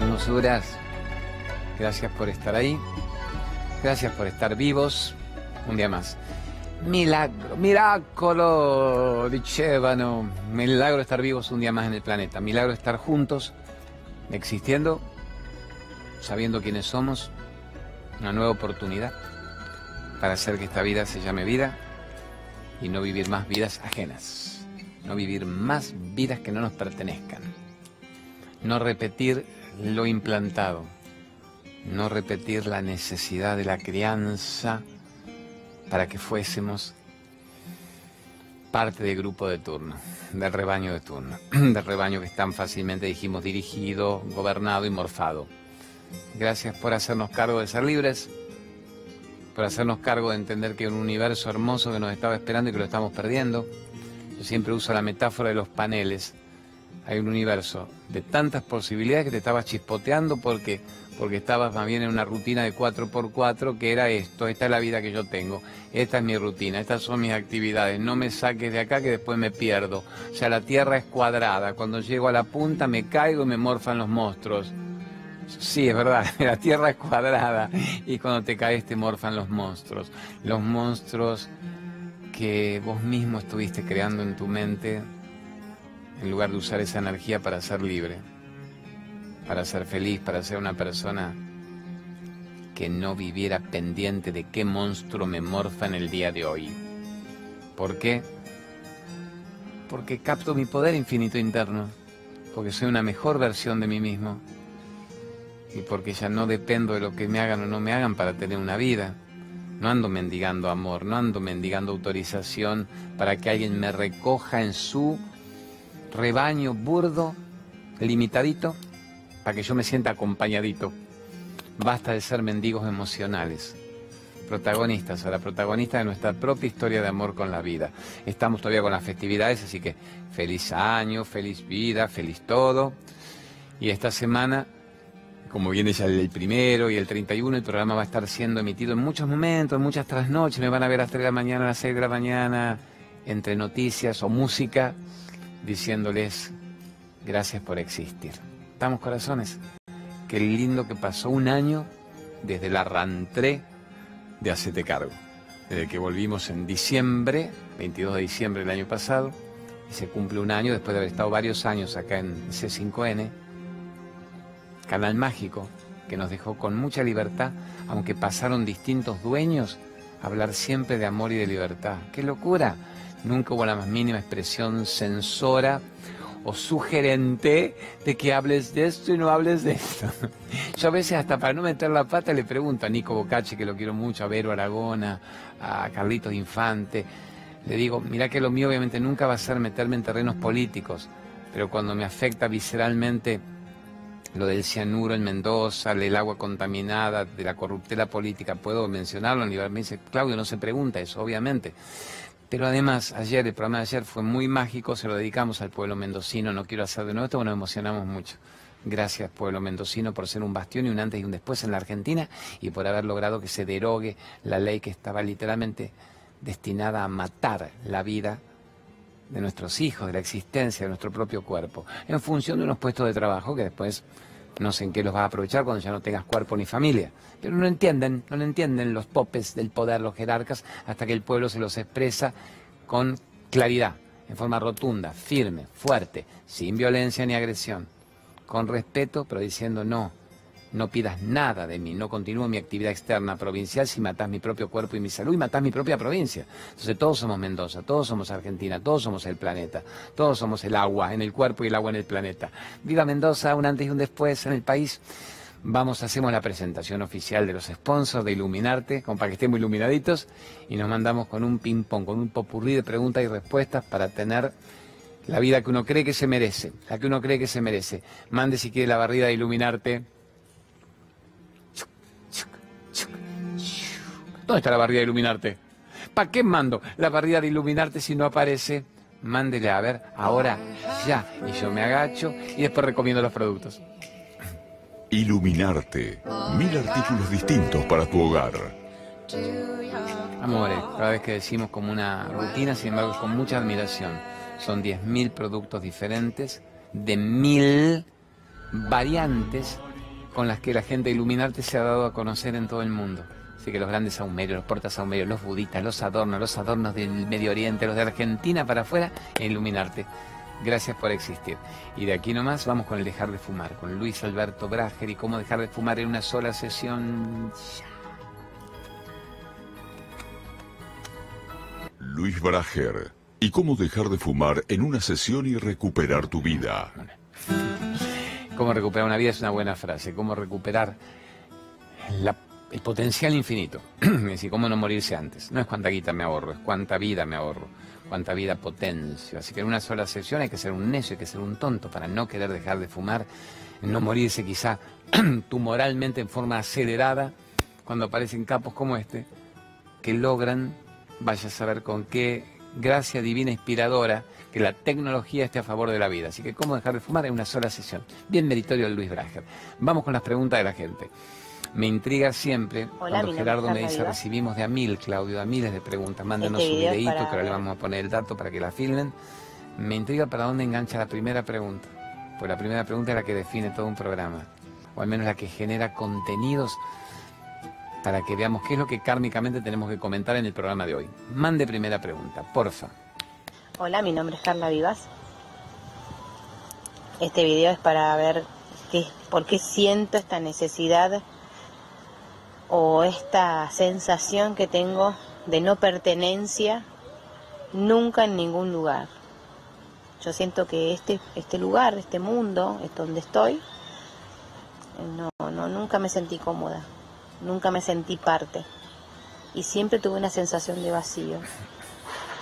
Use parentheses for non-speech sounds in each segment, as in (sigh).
hermosuras, gracias por estar ahí, gracias por estar vivos. Un día más. Milagro, miracolo, dicevano, milagro estar vivos un día más en el planeta, milagro estar juntos, existiendo, sabiendo quiénes somos, una nueva oportunidad para hacer que esta vida se llame vida y no vivir más vidas ajenas, no vivir más vidas que no nos pertenezcan, no repetir lo implantado, no repetir la necesidad de la crianza para que fuésemos parte del grupo de turno, del rebaño de turno, (clears throat) del rebaño que es tan fácilmente dijimos dirigido, gobernado y morfado. Gracias por hacernos cargo de ser libres, por hacernos cargo de entender que hay un universo hermoso que nos estaba esperando y que lo estamos perdiendo. Yo siempre uso la metáfora de los paneles. Hay un universo de tantas posibilidades que te estabas chispoteando porque, porque estabas más bien en una rutina de 4x4 que era esto, esta es la vida que yo tengo, esta es mi rutina, estas son mis actividades, no me saques de acá que después me pierdo. O sea, la tierra es cuadrada, cuando llego a la punta me caigo y me morfan los monstruos. Sí, es verdad, (laughs) la Tierra es cuadrada y cuando te caes te morfan los monstruos. Los monstruos que vos mismo estuviste creando en tu mente en lugar de usar esa energía para ser libre, para ser feliz, para ser una persona que no viviera pendiente de qué monstruo me morfa en el día de hoy. ¿Por qué? Porque capto mi poder infinito interno, porque soy una mejor versión de mí mismo y porque ya no dependo de lo que me hagan o no me hagan para tener una vida. No ando mendigando amor, no ando mendigando autorización para que alguien me recoja en su rebaño burdo, limitadito, para que yo me sienta acompañadito. Basta de ser mendigos emocionales. Protagonistas, ahora protagonistas de nuestra propia historia de amor con la vida. Estamos todavía con las festividades, así que feliz año, feliz vida, feliz todo. Y esta semana como viene ya el primero y el 31, el programa va a estar siendo emitido en muchos momentos, en muchas trasnoches, me van a ver a las 3 de la mañana, a las 6 de la mañana, entre noticias o música, diciéndoles gracias por existir. ¿Estamos corazones? Qué lindo que pasó un año desde la rantré de Hacete Cargo, desde que volvimos en diciembre, 22 de diciembre del año pasado, y se cumple un año después de haber estado varios años acá en C5N canal mágico que nos dejó con mucha libertad, aunque pasaron distintos dueños, hablar siempre de amor y de libertad. ¡Qué locura! Nunca hubo la más mínima expresión censora o sugerente de que hables de esto y no hables de esto. (laughs) Yo a veces hasta para no meter la pata le pregunto a Nico Bocacci, que lo quiero mucho, a Vero Aragona, a Carlitos Infante, le digo, mira que lo mío obviamente nunca va a ser meterme en terrenos políticos, pero cuando me afecta visceralmente lo del cianuro en Mendoza, el agua contaminada, de la corruptela política, puedo mencionarlo, me dice, Claudio, no se pregunta eso, obviamente. Pero además, ayer, el programa de ayer fue muy mágico, se lo dedicamos al pueblo mendocino, no quiero hacer de nuevo esto, pero nos emocionamos mucho. Gracias, pueblo mendocino, por ser un bastión y un antes y un después en la Argentina y por haber logrado que se derogue la ley que estaba literalmente destinada a matar la vida de nuestros hijos, de la existencia de nuestro propio cuerpo, en función de unos puestos de trabajo que después no sé en qué los vas a aprovechar cuando ya no tengas cuerpo ni familia. Pero no entienden, no entienden los popes del poder, los jerarcas, hasta que el pueblo se los expresa con claridad, en forma rotunda, firme, fuerte, sin violencia ni agresión, con respeto, pero diciendo no, no pidas nada de mí, no continúo mi actividad externa provincial si matás mi propio cuerpo y mi salud y matás mi propia provincia. Entonces todos somos Mendoza, todos somos Argentina, todos somos el planeta, todos somos el agua en el cuerpo y el agua en el planeta. Viva Mendoza, un antes y un después en el país. Vamos, hacemos la presentación oficial de los sponsors de Iluminarte, como para que estemos iluminaditos, y nos mandamos con un ping-pong, con un popurrí de preguntas y respuestas para tener la vida que uno cree que se merece, la que uno cree que se merece. Mande si quiere la barrida de Iluminarte. ¿Dónde está la barrida de iluminarte? ¿Para qué mando la barrida de iluminarte si no aparece? Mándele a ver, ahora, ya. Y yo me agacho y después recomiendo los productos. Iluminarte. Mil artículos distintos para tu hogar. Amores, cada vez que decimos como una rutina, sin embargo, con mucha admiración. Son 10.000 productos diferentes de mil variantes con las que la gente Iluminarte se ha dado a conocer en todo el mundo. Así que los grandes saumerios, los portasaumerios, los buditas, los adornos, los adornos del Medio Oriente, los de Argentina para afuera, e Iluminarte. Gracias por existir. Y de aquí nomás vamos con el dejar de fumar, con Luis Alberto Brager y cómo dejar de fumar en una sola sesión. Luis Brager. ¿Y cómo dejar de fumar en una sesión y recuperar tu vida? Cómo recuperar una vida es una buena frase. Cómo recuperar el potencial infinito. (clears throat) es decir, cómo no morirse antes. No es cuánta guita me ahorro, es cuánta vida me ahorro cuánta vida potencio. Así que en una sola sesión hay que ser un necio, hay que ser un tonto para no querer dejar de fumar, no morirse quizá (clears throat) tumoralmente en forma acelerada cuando aparecen capos como este, que logran, vaya a saber con qué gracia divina inspiradora, que la tecnología esté a favor de la vida. Así que cómo dejar de fumar en una sola sesión. Bien meritorio de Luis Brager. Vamos con las preguntas de la gente. Me intriga siempre cuando Gerardo me dice, recibimos de a mil, Claudio, de a miles de preguntas. Mándenos este un videito que ahora le vamos a poner el dato para que la filmen. Me intriga para dónde engancha la primera pregunta. Pues la primera pregunta es la que define todo un programa. O al menos la que genera contenidos para que veamos qué es lo que kármicamente tenemos que comentar en el programa de hoy. Mande primera pregunta, porfa. Hola, mi nombre es Carla Vivas. Este video es para ver qué, por qué siento esta necesidad o esta sensación que tengo de no pertenencia nunca en ningún lugar. Yo siento que este, este lugar, este mundo, es donde estoy, no, no, nunca me sentí cómoda, nunca me sentí parte. Y siempre tuve una sensación de vacío.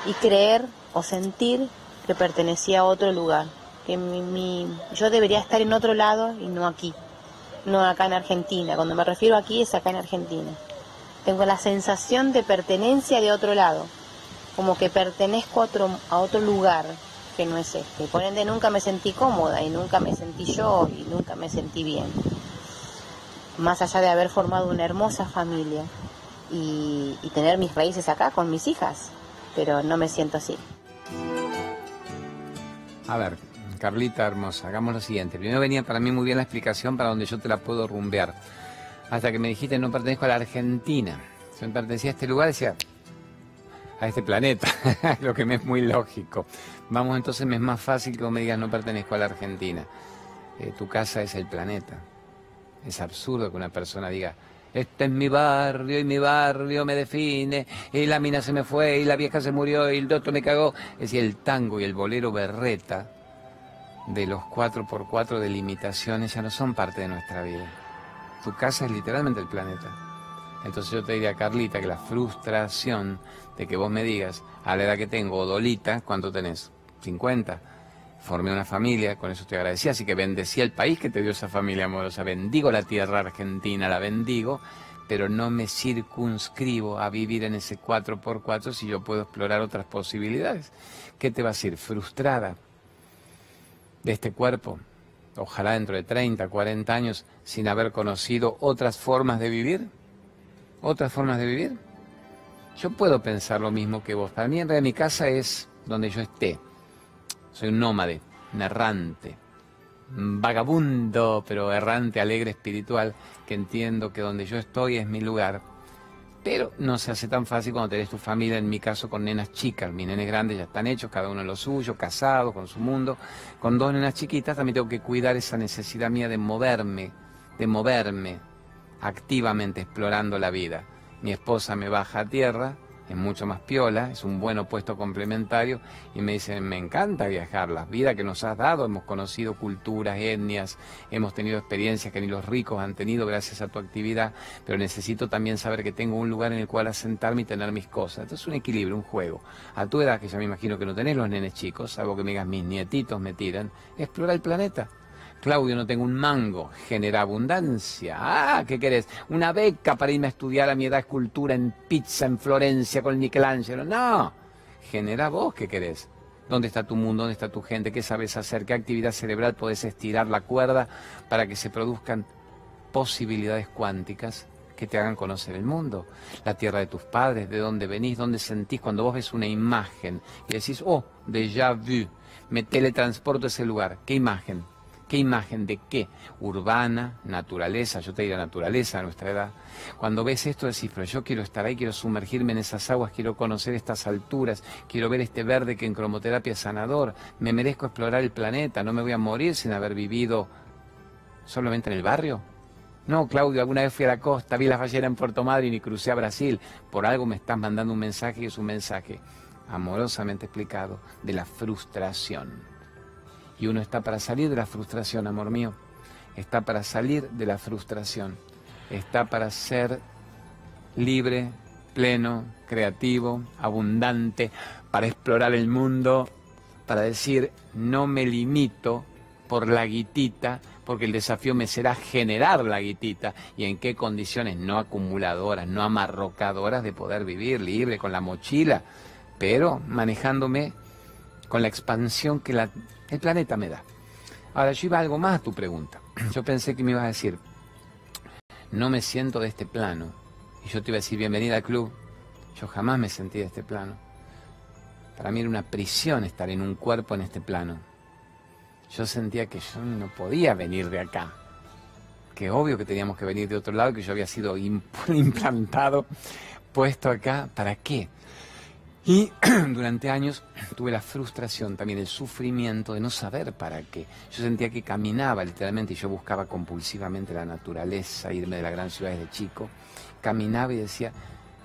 Y creer o sentir que pertenecía a otro lugar, que mi, yo debería estar en otro lado y no aquí no acá en Argentina. Cuando me refiero aquí es acá en Argentina. Tengo la sensación de pertenencia de otro lado, como que pertenezco a otro, a otro lugar que no es este. Por ende nunca me sentí cómoda y nunca me sentí yo y nunca me sentí bien. Más allá de haber formado una hermosa familia y, y tener mis raíces acá con mis hijas, pero no me siento así. A ver, Carlita hermosa, hagamos lo siguiente. Primero venía para mí muy bien la explicación para donde yo te la puedo rumbear. Hasta que me dijiste no pertenezco a la Argentina. Si me pertenecía a este lugar, decía a este planeta, (laughs) lo que me es muy lógico. Vamos, entonces me es más fácil que vos me digas no pertenezco a la Argentina. Eh, tu casa es el planeta. Es absurdo que una persona diga, este es mi barrio y mi barrio me define, y la mina se me fue y la vieja se murió y el doctor me cagó. Es decir, el tango y el bolero berreta de los 4x4 de limitaciones ya no son parte de nuestra vida. Tu casa es literalmente el planeta. Entonces yo te diría, Carlita, que la frustración de que vos me digas, a la edad que tengo, Dolita, ¿cuánto tenés? 50. Formé una familia, con eso te agradecía, así que bendecí el país que te dio esa familia amorosa. Bendigo la tierra argentina, la bendigo, pero no me circunscribo a vivir en ese 4x4 si yo puedo explorar otras posibilidades. ¿Qué te va a decir? Frustrada de este cuerpo, ojalá dentro de 30, 40 años, sin haber conocido otras formas de vivir? ¿Otras formas de vivir? Yo puedo pensar lo mismo que vos. Para mí en realidad mi casa es donde yo esté. Soy un nómade, un errante, un vagabundo, pero errante, alegre, espiritual, que entiendo que donde yo estoy es mi lugar pero no se hace tan fácil cuando tenés tu familia, en mi caso con nenas chicas, mis nenes grandes ya están hechos, cada uno en lo suyo, casados, con su mundo. Con dos nenas chiquitas también tengo que cuidar esa necesidad mía de moverme, de moverme activamente explorando la vida. Mi esposa me baja a tierra, es mucho más piola, es un buen opuesto complementario y me dicen, me encanta viajar, la vida que nos has dado, hemos conocido culturas, etnias, hemos tenido experiencias que ni los ricos han tenido gracias a tu actividad, pero necesito también saber que tengo un lugar en el cual asentarme y tener mis cosas. Entonces es un equilibrio, un juego. A tu edad, que ya me imagino que no tenés los nenes chicos, algo que me digas mis nietitos me tiran, explora el planeta. Claudio, no tengo un mango, genera abundancia. Ah, ¿qué querés? Una beca para irme a estudiar a mi edad escultura en Pizza, en Florencia, con Michelangelo. No, genera vos, ¿qué querés? ¿Dónde está tu mundo? ¿Dónde está tu gente? ¿Qué sabes hacer? ¿Qué actividad cerebral podés estirar la cuerda para que se produzcan posibilidades cuánticas que te hagan conocer el mundo? La tierra de tus padres, de dónde venís, dónde sentís cuando vos ves una imagen y decís, oh, déjà vu, me teletransporto a ese lugar. ¿Qué imagen? ¿Qué imagen de qué? Urbana, naturaleza, yo te diría naturaleza a nuestra edad. Cuando ves esto decís, pero yo quiero estar ahí, quiero sumergirme en esas aguas, quiero conocer estas alturas, quiero ver este verde que en cromoterapia es sanador, me merezco explorar el planeta, no me voy a morir sin haber vivido solamente en el barrio. No, Claudio, alguna vez fui a la costa, vi las ballenas en Puerto Madryn y crucé a Brasil. Por algo me estás mandando un mensaje y es un mensaje amorosamente explicado de la frustración. Y uno está para salir de la frustración, amor mío. Está para salir de la frustración. Está para ser libre, pleno, creativo, abundante, para explorar el mundo, para decir, no me limito por la guitita, porque el desafío me será generar la guitita y en qué condiciones no acumuladoras, no amarrocadoras de poder vivir libre con la mochila, pero manejándome con la expansión que la, el planeta me da. Ahora, yo iba algo más a tu pregunta. (clears throat) Yo pensé que me ibas a decir, no me siento de este plano. Y yo te iba a decir, bienvenida al club. Yo jamás me sentí de este plano. Para mí era una prisión estar en un cuerpo en este plano. Yo sentía que yo no podía venir de acá. Que obvio que teníamos que venir de otro lado, que yo había sido (laughs) implantado, puesto acá. ¿Para qué? Y (clears throat) durante años tuve la frustración, también el sufrimiento de no saber para qué. Yo sentía que caminaba literalmente y yo buscaba compulsivamente la naturaleza, irme de la gran ciudad desde chico. Caminaba y decía,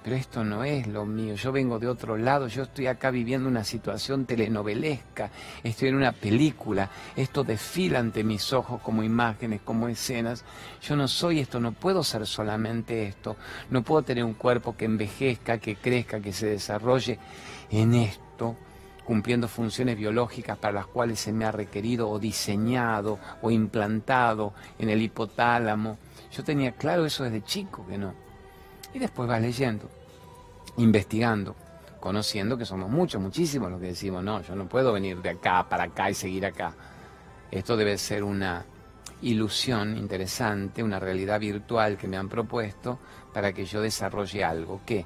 pero esto no es lo mío, yo vengo de otro lado, yo estoy acá viviendo una situación telenovelesca, estoy en una película, esto desfila ante mis ojos como imágenes, como escenas, yo no soy esto, no puedo ser solamente esto, no puedo tener un cuerpo que envejezca, que crezca, que se desarrolle en esto cumpliendo funciones biológicas para las cuales se me ha requerido o diseñado o implantado en el hipotálamo. Yo tenía claro eso desde chico que no. Y después vas leyendo, investigando, conociendo que somos muchos, muchísimos los que decimos, no, yo no puedo venir de acá para acá y seguir acá. Esto debe ser una ilusión interesante, una realidad virtual que me han propuesto para que yo desarrolle algo que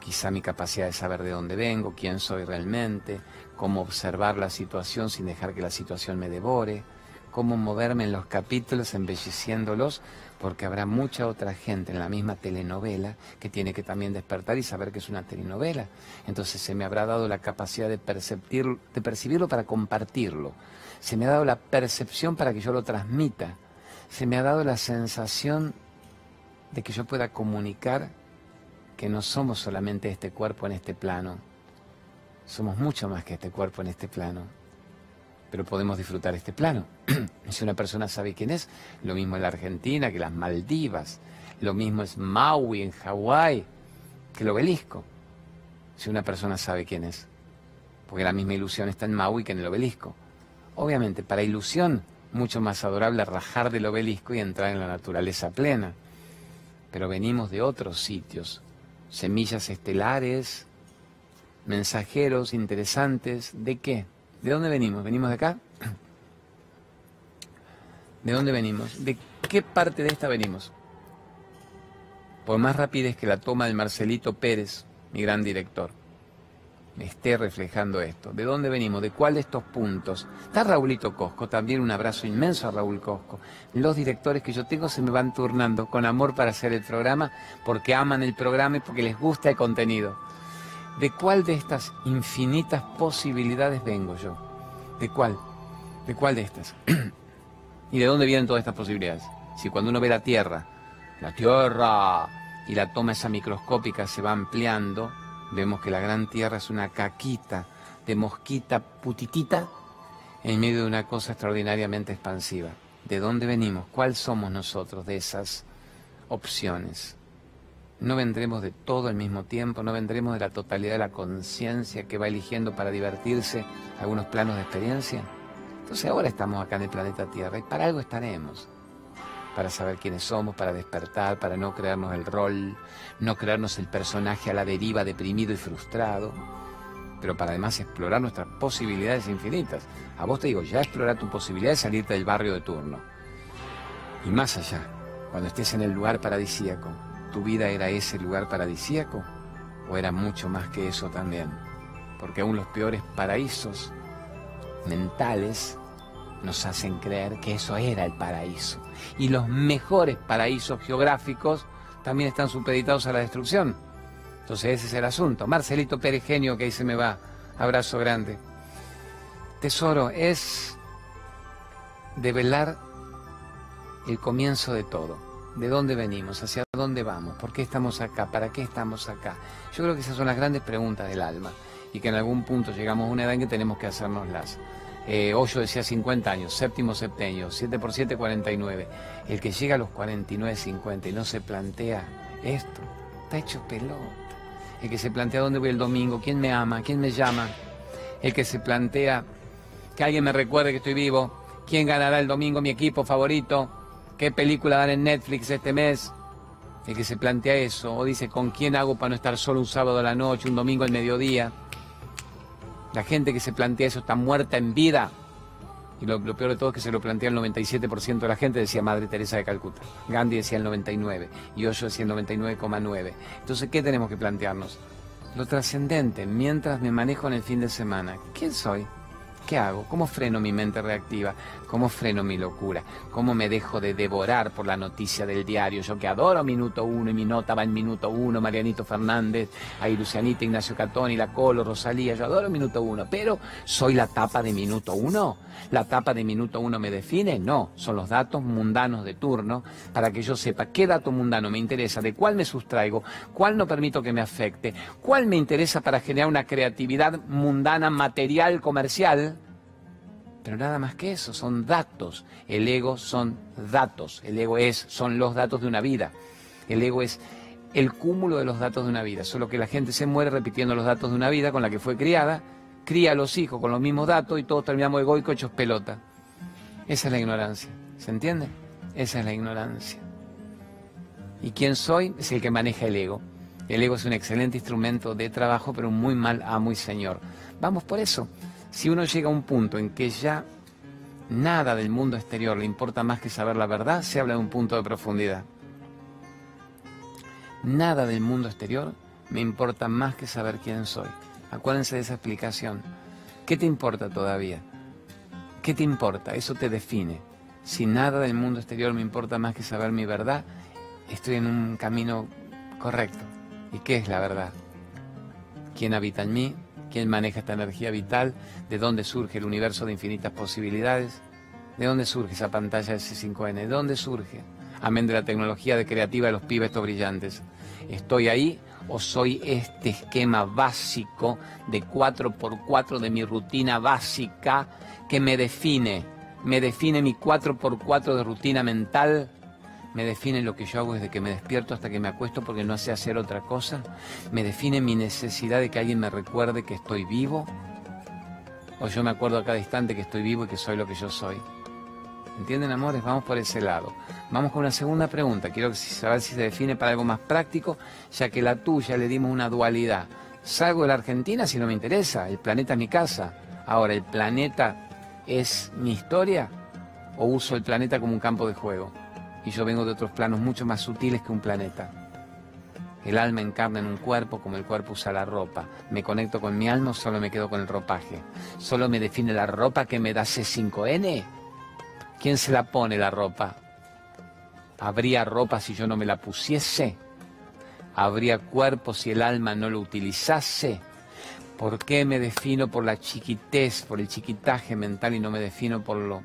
quizá mi capacidad de saber de dónde vengo, quién soy realmente, cómo observar la situación sin dejar que la situación me devore, cómo moverme en los capítulos embelleciéndolos porque habrá mucha otra gente en la misma telenovela que tiene que también despertar y saber que es una telenovela. Entonces se me habrá dado la capacidad de, de percibirlo para compartirlo. Se me ha dado la percepción para que yo lo transmita. Se me ha dado la sensación de que yo pueda comunicar que no somos solamente este cuerpo en este plano. Somos mucho más que este cuerpo en este plano pero podemos disfrutar este plano. (clears throat) si una persona sabe quién es, lo mismo en la Argentina que las Maldivas, lo mismo es Maui en Hawái que el obelisco, si una persona sabe quién es, porque la misma ilusión está en Maui que en el obelisco. Obviamente, para ilusión, mucho más adorable rajar del obelisco y entrar en la naturaleza plena, pero venimos de otros sitios, semillas estelares, mensajeros interesantes, ¿de qué? ¿De dónde venimos? ¿Venimos de acá? (clears throat) ¿De dónde venimos? ¿De qué parte de esta venimos? Por más rapidez que la toma el Marcelito Pérez, mi gran director, me esté reflejando esto. ¿De dónde venimos? ¿De cuál de estos puntos? Está Raulito Cosco, también un abrazo inmenso a Raúl Cosco. Los directores que yo tengo se me van turnando con amor para hacer el programa, porque aman el programa y porque les gusta el contenido. ¿De cuál de estas infinitas posibilidades vengo yo? ¿De cuál? ¿De cuál de estas? (clears throat) ¿Y de dónde vienen todas estas posibilidades? Si cuando uno ve la Tierra, la Tierra, y la toma esa microscópica se va ampliando, vemos que la gran Tierra es una caquita de mosquita putitita en medio de una cosa extraordinariamente expansiva. ¿De dónde venimos? ¿Cuál somos nosotros de esas opciones? No vendremos de todo al mismo tiempo, no vendremos de la totalidad de la conciencia que va eligiendo para divertirse algunos planos de experiencia. Entonces ahora estamos acá en el planeta Tierra y para algo estaremos. Para saber quiénes somos, para despertar, para no crearnos el rol, no crearnos el personaje a la deriva deprimido y frustrado, pero para además explorar nuestras posibilidades infinitas. A vos te digo, ya explorar tu posibilidad de salirte del barrio de turno. Y más allá, cuando estés en el lugar paradisíaco, ¿Tu vida era ese lugar paradisíaco o era mucho más que eso también? Porque aún los peores paraísos mentales nos hacen creer que eso era el paraíso. Y los mejores paraísos geográficos también están supeditados a la destrucción. Entonces ese es el asunto. Marcelito Peregenio, que ahí se me va. Abrazo grande. Tesoro, es develar el comienzo de todo. ¿De dónde venimos? ¿Hacia dónde vamos? ¿Por qué estamos acá? ¿Para qué estamos acá? Yo creo que esas son las grandes preguntas del alma y que en algún punto llegamos a una edad en que tenemos que hacernoslas. Eh, Hoyo decía 50 años, séptimo septenio, 7 por 7, 49. El que llega a los 49, 50 y no se plantea esto, está hecho pelota. El que se plantea dónde voy el domingo, quién me ama, quién me llama. El que se plantea que alguien me recuerde que estoy vivo, quién ganará el domingo mi equipo favorito, qué película dan en Netflix este mes. El que se plantea eso, o dice con quién hago para no estar solo un sábado a la noche, un domingo al mediodía. La gente que se plantea eso está muerta en vida. Y lo, peor de todo es que se lo plantea el 97% de la gente, decía Madre Teresa de Calcuta. Gandhi decía el 99% y Osho decía el 99,9%. Entonces, ¿qué tenemos que plantearnos? Lo trascendente, mientras me manejo en el fin de semana. ¿Quién soy? ¿Qué hago? ¿Cómo freno mi mente reactiva? ¿Cómo freno mi locura? ¿Cómo me dejo de devorar por la noticia del diario? Yo que adoro Minuto Uno y mi nota va en Minuto Uno, Marianito Fernández, ahí Lucianita, Ignacio Catoni, La Colo, Rosalía, yo adoro Minuto Uno, pero ¿soy la tapa de Minuto Uno? ¿La tapa de Minuto Uno me define? No, son los datos mundanos de turno para que yo sepa qué dato mundano me interesa, de cuál me sustraigo, cuál no permito que me afecte, cuál me interesa para generar una creatividad mundana, material, comercial pero nada más que eso, son datos. El ego son datos. El ego es, son los datos de una vida. El ego es el cúmulo de los datos de una vida. Solo que la gente se muere repitiendo los datos de una vida con la que fue criada, cría a los hijos con los mismos datos y todos terminamos egoicos hechos pelota. Esa es la ignorancia. ¿Se entiende? Esa es la ignorancia. ¿Y quién soy? Es el que maneja el ego. El ego es un excelente instrumento de trabajo, pero un muy mal amo y señor. Vamos por eso. Si uno llega a un punto en que ya nada del mundo exterior le importa más que saber la verdad, se habla de un punto de profundidad. Nada del mundo exterior me importa más que saber quién soy. Acuérdense de esa explicación. ¿Qué te importa todavía? ¿Qué te importa? Eso te define. Si nada del mundo exterior me importa más que saber mi verdad, estoy en un camino correcto. ¿Y qué es la verdad? ¿Quién habita en mí? Quién maneja esta energía vital, de dónde surge el universo de infinitas posibilidades, de dónde surge esa pantalla de C5N, de dónde surge, amén de la tecnología de creativa de los pibes estos brillantes. ¿Estoy ahí o soy este esquema básico de 4x4 de mi rutina básica que me define? Me define mi 4x4 de rutina mental me define lo que yo hago desde que me despierto hasta que me acuesto porque no sé hacer otra cosa, me define mi necesidad de que alguien me recuerde que estoy vivo, o yo me acuerdo a cada instante que estoy vivo y que soy lo que yo soy. ¿Entienden, amores? Vamos por ese lado. Vamos con una segunda pregunta. Quiero saber si se define para algo más práctico, ya que la tuya le dimos una dualidad. Salgo de la Argentina si no me interesa. El planeta es mi casa. Ahora, ¿el planeta es mi historia? ¿O uso el planeta como un campo de juego? Y yo vengo de otros planos mucho más sutiles que un planeta. El alma encarna en un cuerpo como el cuerpo usa la ropa. Me conecto con mi alma solo me quedo con el ropaje. Solo me define la ropa que me da C5N. ¿Quién se la pone la ropa? ¿Habría ropa si yo no me la pusiese? ¿Habría cuerpo si el alma no lo utilizase? ¿Por qué me defino por la chiquitez, por el chiquitaje mental y no me defino por lo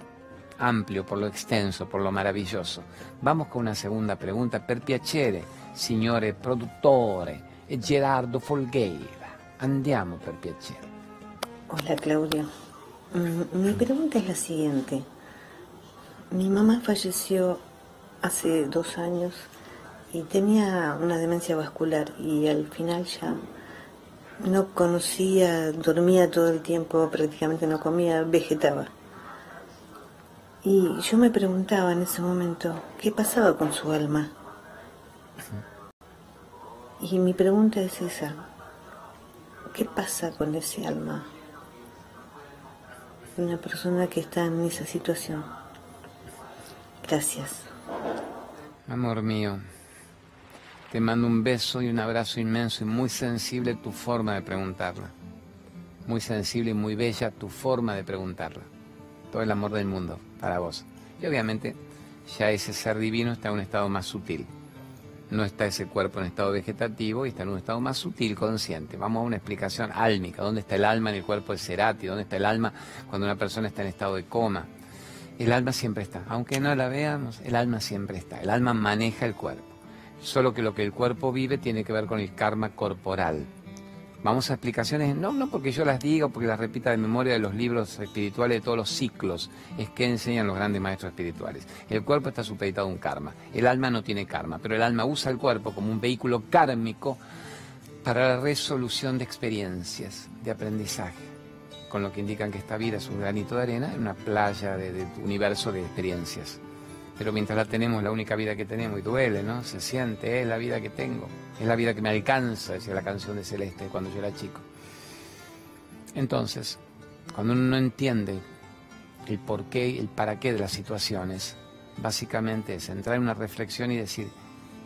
amplio, por lo extenso, por lo maravilloso. Vamos con una segunda pregunta. Per piacere, signore produttore Gerardo Folgueira. Andiamo per piacere. Hola Claudio. Mm, mi pregunta es la siguiente. Mi mamá falleció hace dos años y tenía una demencia vascular y al final ya no conocía, dormía todo el tiempo, prácticamente no comía, vegetaba. Y yo me preguntaba en ese momento, ¿qué pasaba con su alma? Y mi pregunta es esa, ¿qué pasa con ese alma? Una persona que está en esa situación. Gracias. Amor mío, te mando un beso y un abrazo inmenso y muy sensible tu forma de preguntarla. Muy sensible y muy bella tu forma de preguntarla todo el amor del mundo para vos. Y obviamente ya ese ser divino está en un estado más sutil. No está ese cuerpo en estado vegetativo y está en un estado más sutil, consciente. Vamos a una explicación álmica. ¿Dónde está el alma en el cuerpo de Cerati? ¿Dónde está el alma cuando una persona está en estado de coma? El alma siempre está. Aunque no la veamos, el alma siempre está. El alma maneja el cuerpo. Solo que lo que el cuerpo vive tiene que ver con el karma corporal. Vamos a explicaciones, no, no porque yo las diga o porque las repita de memoria de los libros espirituales de todos los ciclos, es que enseñan los grandes maestros espirituales. El cuerpo está supeditado a un karma, el alma no tiene karma, pero el alma usa el cuerpo como un vehículo kármico para la resolución de experiencias, de aprendizaje, con lo que indican que esta vida es un granito de arena en una playa de, de universo de experiencias pero mientras la tenemos, la única vida que tenemos, y duele, ¿no? Se siente, es la vida que tengo, es la vida que me alcanza, decía la canción de Celeste cuando yo era chico. Entonces, cuando uno no entiende el porqué y el para qué de las situaciones, básicamente es entrar en una reflexión y decir,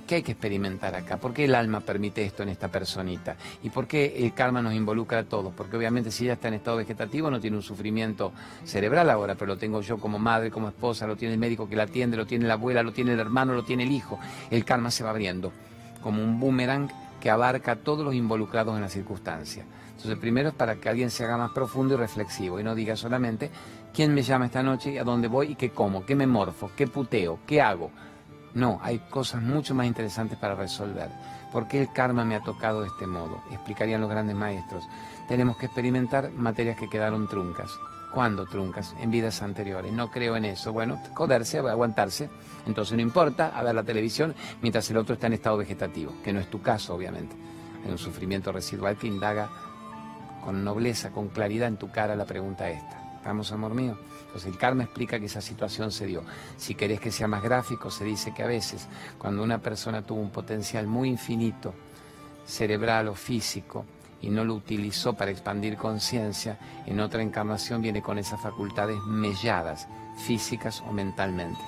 ¿Qué hay que experimentar acá? ¿Por qué el alma permite esto en esta personita? ¿Y por qué el karma nos involucra a todos? Porque obviamente si ella está en estado vegetativo no tiene un sufrimiento cerebral ahora, pero lo tengo yo como madre, como esposa, lo tiene el médico que la atiende, lo tiene la abuela, lo tiene el hermano, lo tiene el hijo. El karma se va abriendo como un boomerang que abarca a todos los involucrados en la circunstancia. Entonces, primero es para que alguien se haga más profundo y reflexivo y no diga solamente quién me llama esta noche, y a dónde voy y qué como, qué me morfo, qué puteo, qué hago. No, hay cosas mucho más interesantes para resolver. ¿Por qué el karma me ha tocado de este modo? Explicarían los grandes maestros. Tenemos que experimentar materias que quedaron truncas. ¿Cuándo truncas? En vidas anteriores. No creo en eso. Bueno, joderse, aguantarse. Entonces no importa a ver la televisión mientras el otro está en estado vegetativo, que no es tu caso, obviamente. Hay un sufrimiento residual que indaga con nobleza, con claridad en tu cara la pregunta esta. ¿Estamos, amor mío? Entonces el karma explica que esa situación se dio. Si querés que sea más gráfico, se dice que a veces cuando una persona tuvo un potencial muy infinito, cerebral o físico, y no lo utilizó para expandir conciencia, en otra encarnación viene con esas facultades melladas, físicas o mentalmente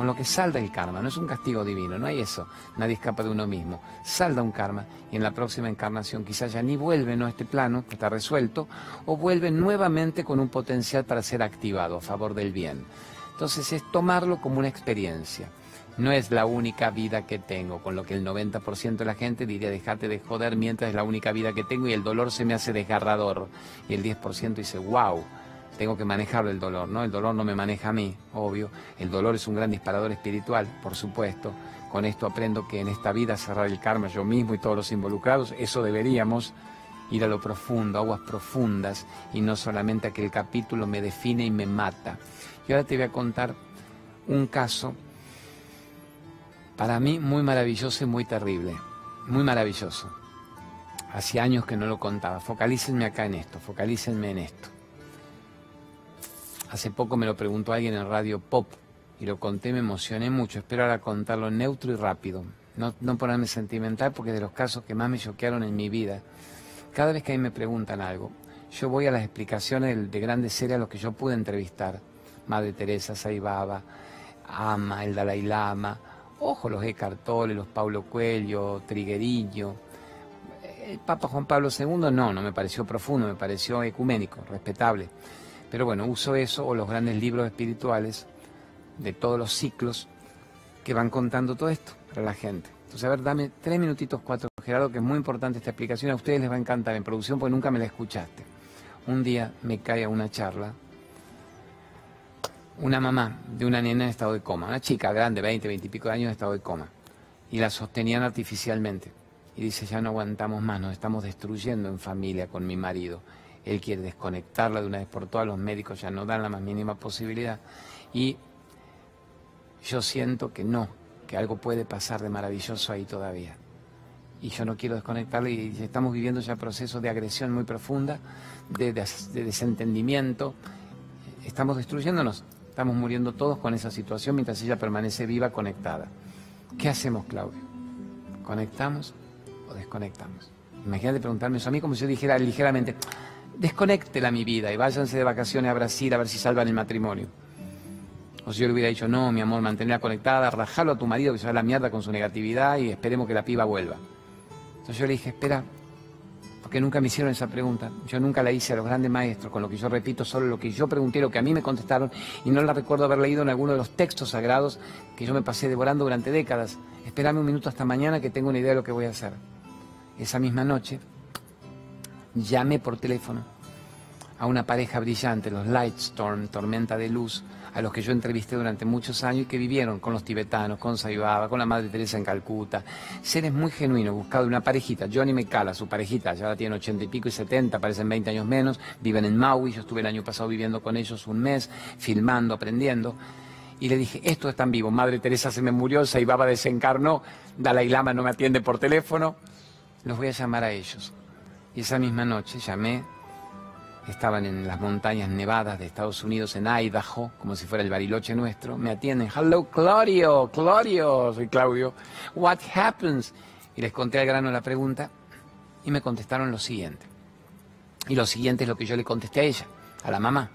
con lo que salda el karma, no es un castigo divino, no hay eso, nadie escapa de uno mismo, salda un karma y en la próxima encarnación quizás ya ni vuelve ¿no? a este plano, que está resuelto, o vuelve nuevamente con un potencial para ser activado a favor del bien. Entonces es tomarlo como una experiencia. No es la única vida que tengo, con lo que el 90% de la gente diría dejate de joder mientras es la única vida que tengo y el dolor se me hace desgarrador. Y el 10% dice, wow, tengo que manejar el dolor, ¿no? El dolor no me maneja a mí, obvio. El dolor es un gran disparador espiritual, por supuesto. Con esto aprendo que en esta vida cerrar el karma yo mismo y todos los involucrados, eso deberíamos ir a lo profundo, aguas profundas, y no solamente a que el capítulo me define y me mata. Y ahora te voy a contar un caso para mí muy maravilloso y muy terrible, muy maravilloso. Hacía años que no lo contaba. Focalícenme acá en esto, focalícenme en esto. Hace poco me lo preguntó alguien en Radio Pop y lo conté, me emocioné mucho. Espero ahora contarlo neutro y rápido. No, ponerme sentimental porque de los casos que más me choquearon en mi vida. Cada vez que a mí me preguntan algo, yo voy a las explicaciones de grandes series a los que yo pude entrevistar. Madre Teresa, Saibaba, Ama, el Dalai Lama, ojo, los Eckhart Tolle, los Paulo Cuello, Triguerillo. El Papa Juan Pablo II no, no me pareció profundo, me pareció ecuménico, respetable. Pero bueno, uso eso o los grandes libros espirituales de todos los ciclos que van contando todo esto para la gente. Entonces, a ver, dame tres minutitos, cuatro, Gerardo, que es muy importante esta explicación. A ustedes les va a encantar en producción porque nunca me la escuchaste. Un día me cae a una charla una mamá de una nena en estado de coma, una chica grande, 20, 20 y pico de años en estado de coma, y la sostenían artificialmente. Y dice, ya no aguantamos más, nos estamos destruyendo en familia con mi marido él quiere desconectarla de una vez por todas, los médicos ya no dan la más mínima posibilidad. Y yo siento que no, que algo puede pasar de maravilloso ahí todavía. Y yo no quiero desconectarla y estamos viviendo ya procesos de agresión muy profunda, de, desentendimiento. Estamos destruyéndonos, estamos muriendo todos con esa situación mientras ella permanece viva, conectada. ¿Qué hacemos, Claudio? ¿Conectamos o desconectamos? Imagínate preguntarme eso a mí como si yo dijera ligeramente, desconéctela mi vida y váyanse de vacaciones a Brasil a ver si salvan el matrimonio. O si yo le hubiera dicho, no, mi amor, mantenerla conectada, rajalo a tu marido que se va a la mierda con su negatividad y esperemos que la piba vuelva. Entonces yo le dije, espera, porque nunca me hicieron esa pregunta. Yo nunca la hice a los grandes maestros, con lo que yo repito solo lo que yo pregunté, lo que a mí me contestaron, y no la recuerdo haber leído en alguno de los textos sagrados que yo me pasé devorando durante décadas. Esperame un minuto hasta mañana que tengo una idea de lo que voy a hacer. Esa misma noche llamé por teléfono a una pareja brillante, los Lightstorm, Tormenta de Luz, a los que yo entrevisté durante muchos años y que vivieron con los tibetanos, con Sayubaba, con la Madre Teresa en Calcuta. Seres muy genuinos, buscado una parejita, Johnny Mecala, su parejita, ya la tiene ochenta y pico y setenta, parecen 20 años menos, viven en Maui, yo estuve el año pasado viviendo con ellos un mes, filmando, aprendiendo. Y le dije, esto es tan vivo, Madre Teresa se me murió, Sayubaba desencarnó, Dalai Lama no me atiende por teléfono, los voy a llamar a ellos. Y esa misma noche llamé estaban en las montañas nevadas de Estados Unidos, en Idaho, como si fuera el bariloche nuestro, me atienden. Hello, Claudio, Claudio, soy Claudio. What happens? Y les conté al grano la pregunta y me contestaron lo siguiente. Y lo siguiente es lo que yo le contesté a ella, a la mamá,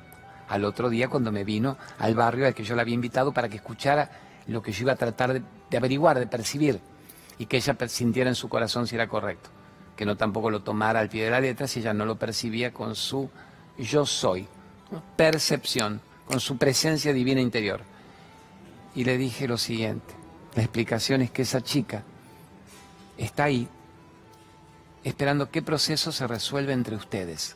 al otro día cuando me vino al barrio al que yo la había invitado para que escuchara lo que yo iba a tratar de, de averiguar, de percibir, y que ella sintiera en su corazón si era correcto que no tampoco lo tomara al pie de la letra si ella no lo percibía con su yo soy, percepción, con su presencia divina interior. Y le dije lo siguiente, la explicación es que esa chica está ahí esperando qué proceso se resuelve entre ustedes,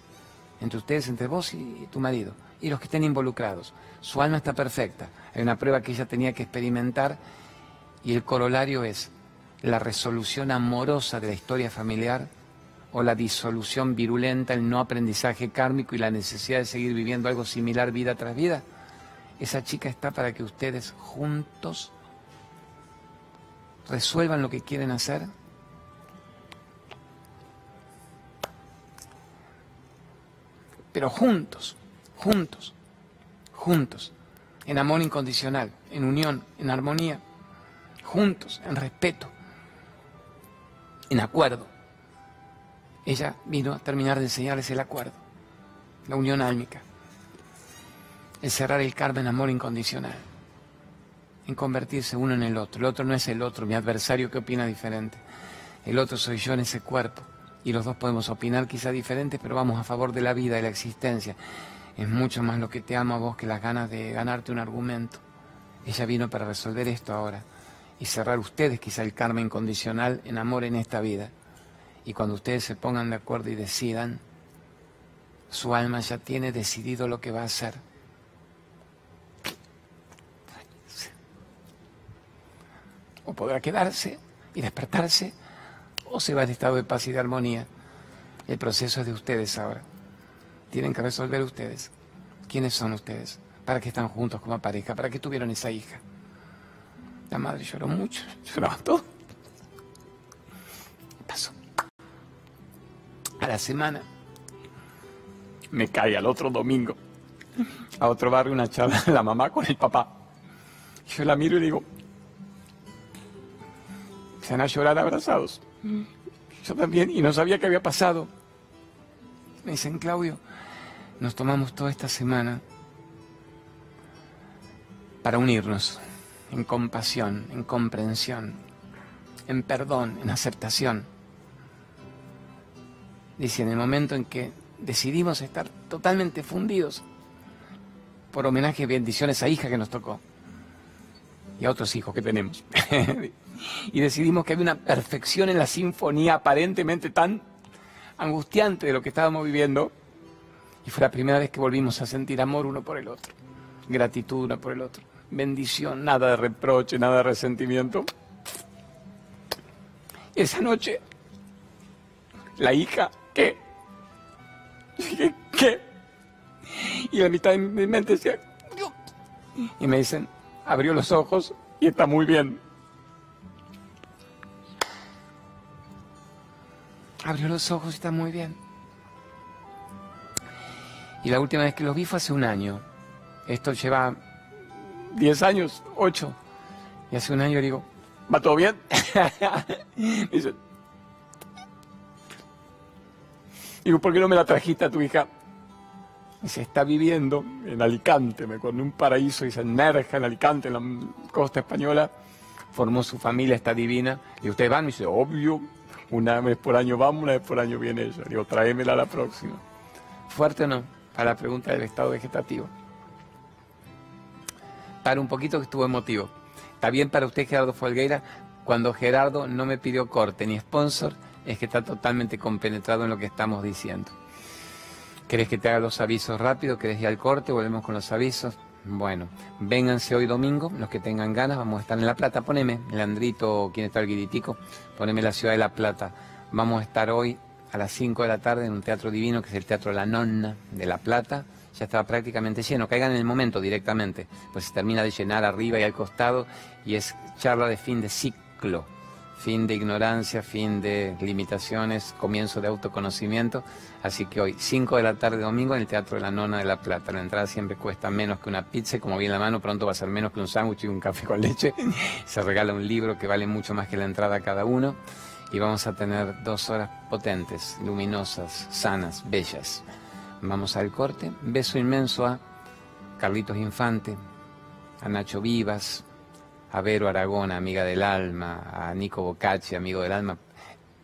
entre ustedes, entre vos y tu marido, y los que estén involucrados. Su alma está perfecta, hay una prueba que ella tenía que experimentar y el corolario es, la resolución amorosa de la historia familiar o la disolución virulenta, el no aprendizaje kármico y la necesidad de seguir viviendo algo similar vida tras vida. Esa chica está para que ustedes juntos resuelvan lo que quieren hacer. Pero juntos, juntos, juntos, en amor incondicional, en unión, en armonía, juntos, en respeto en acuerdo. Ella vino a terminar de enseñarles el acuerdo, la unión álmica, el cerrar el karma en amor incondicional, en convertirse uno en el otro. El otro no es el otro, mi adversario que opina diferente. El otro soy yo en ese cuerpo. Y los dos podemos opinar quizá diferentes, pero vamos a favor de la vida y la existencia. Es mucho más lo que te amo a vos que las ganas de ganarte un argumento. Ella vino para resolver esto ahora y cerrar ustedes quizá el karma incondicional en amor en esta vida. Y cuando ustedes se pongan de acuerdo y decidan, su alma ya tiene decidido lo que va a hacer. O podrá quedarse y despertarse, o se va en estado de paz y de armonía. El proceso es de ustedes ahora. Tienen que resolver ustedes. ¿Quiénes son ustedes? ¿Para qué están juntos como pareja? ¿Para qué tuvieron esa hija? La madre lloró mucho, lloraba todo. Pasó. A la semana me cae al otro domingo a otro barrio una charla (laughs) de la mamá con el papá. Yo la miro y digo, se van a llorar abrazados. Yo también, y no sabía qué había pasado. Me dicen, Claudio, nos tomamos toda esta semana para unirnos en compasión, en comprensión, en perdón, en aceptación. Dice, en el momento en que decidimos estar totalmente fundidos por homenaje y bendiciones a hija que nos tocó y a otros hijos que tenemos. (laughs) y decidimos que había una perfección en la sinfonía aparentemente tan angustiante de lo que estábamos viviendo. Y fue la primera vez que volvimos a sentir amor uno por el otro, gratitud uno por el otro bendición, nada de reproche, nada de resentimiento. Esa noche, la hija, ¿qué? ¿qué? Y la mitad de mi mente decía, y me dicen, abrió los ojos y está muy bien. Abrió los ojos y está muy bien. Y la última vez que los vi fue hace un año. Esto lleva 10 años, 8. Y hace un año digo, ¿va todo bien? (laughs) dice, digo, ¿por qué no me la trajiste a tu hija? Se está viviendo en Alicante, me acuerdo, en un paraíso, y se Nerja, en Alicante, en la costa española. Formó su familia, está divina. Y ustedes van, y dice, obvio, Una vez por año vamos, una vez por año viene ella. Digo, tráemela la próxima. ¿Fuerte o no? A la pregunta del estado vegetativo. Para un poquito que estuvo emotivo. ¿Está bien para usted, Gerardo Folgueira? Cuando Gerardo no me pidió corte ni sponsor, es que está totalmente compenetrado en lo que estamos diciendo. ¿Querés que te haga los avisos rápido? ¿Querés ir al corte? Volvemos con los avisos. Bueno, vénganse hoy domingo, los que tengan ganas, vamos a estar en La Plata. Poneme, Leandrito, ¿quién está el guiritico? Poneme la ciudad de La Plata. Vamos a estar hoy a las 5 de la tarde en un teatro divino que es el Teatro La Nonna de La Plata. Ya estaba prácticamente lleno, caigan en el momento directamente, pues se termina de llenar arriba y al costado y es charla de fin de ciclo fin de ignorancia, fin de limitaciones, comienzo de autoconocimiento. Así que hoy, 5 de la tarde domingo, en el Teatro de la Nona de la Plata. La entrada siempre cuesta menos que una pizza, como bien la mano, pronto va a ser menos que un sándwich y un café con leche. (laughs) Se regala un libro que vale mucho más que la entrada a cada uno. Y vamos a tener dos horas potentes, luminosas, sanas, bellas. Vamos al corte. Beso inmenso a Carlitos Infante, a Nacho Vivas, a Vero Aragón, amiga del alma, a Nico Bocacci, amigo del alma,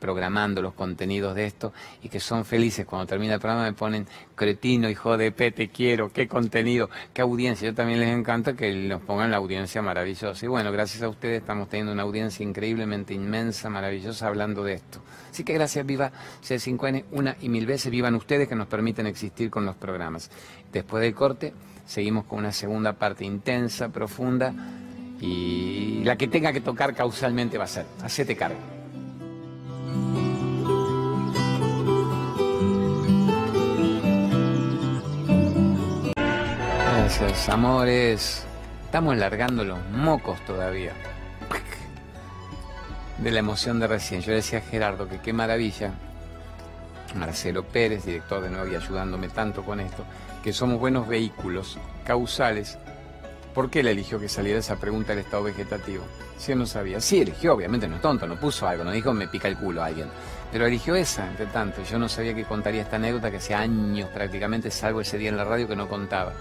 programando los contenidos de esto y que son felices cuando termina el programa me ponen cretino, hijo de P, te quiero, qué contenido, qué audiencia. Yo también les encanta que nos pongan la audiencia maravillosa. Y bueno, gracias a ustedes estamos teniendo una audiencia increíblemente inmensa, maravillosa hablando de esto. Así que gracias, viva C5N, una y mil veces, vivan ustedes que nos permiten existir con los programas. Después del corte, seguimos con una segunda parte intensa, profunda y la que tenga que tocar causalmente va a ser. Hacete cargo. Amores. Estamos largando los mocos todavía. De la emoción de recién. Yo decía a Gerardo que qué maravilla. Marcelo Pérez, director de Nuevo y ayudándome tanto con esto, que somos buenos vehículos causales ¿Por qué le eligió que saliera esa pregunta del estado vegetativo? Si él no sabía. Sí, eligió, obviamente no es tonto, no puso algo, no dijo me pica el culo a alguien. Pero eligió esa, entre tanto. Yo no sabía que contaría esta anécdota que hace años prácticamente salvo ese día en la radio que no contaba.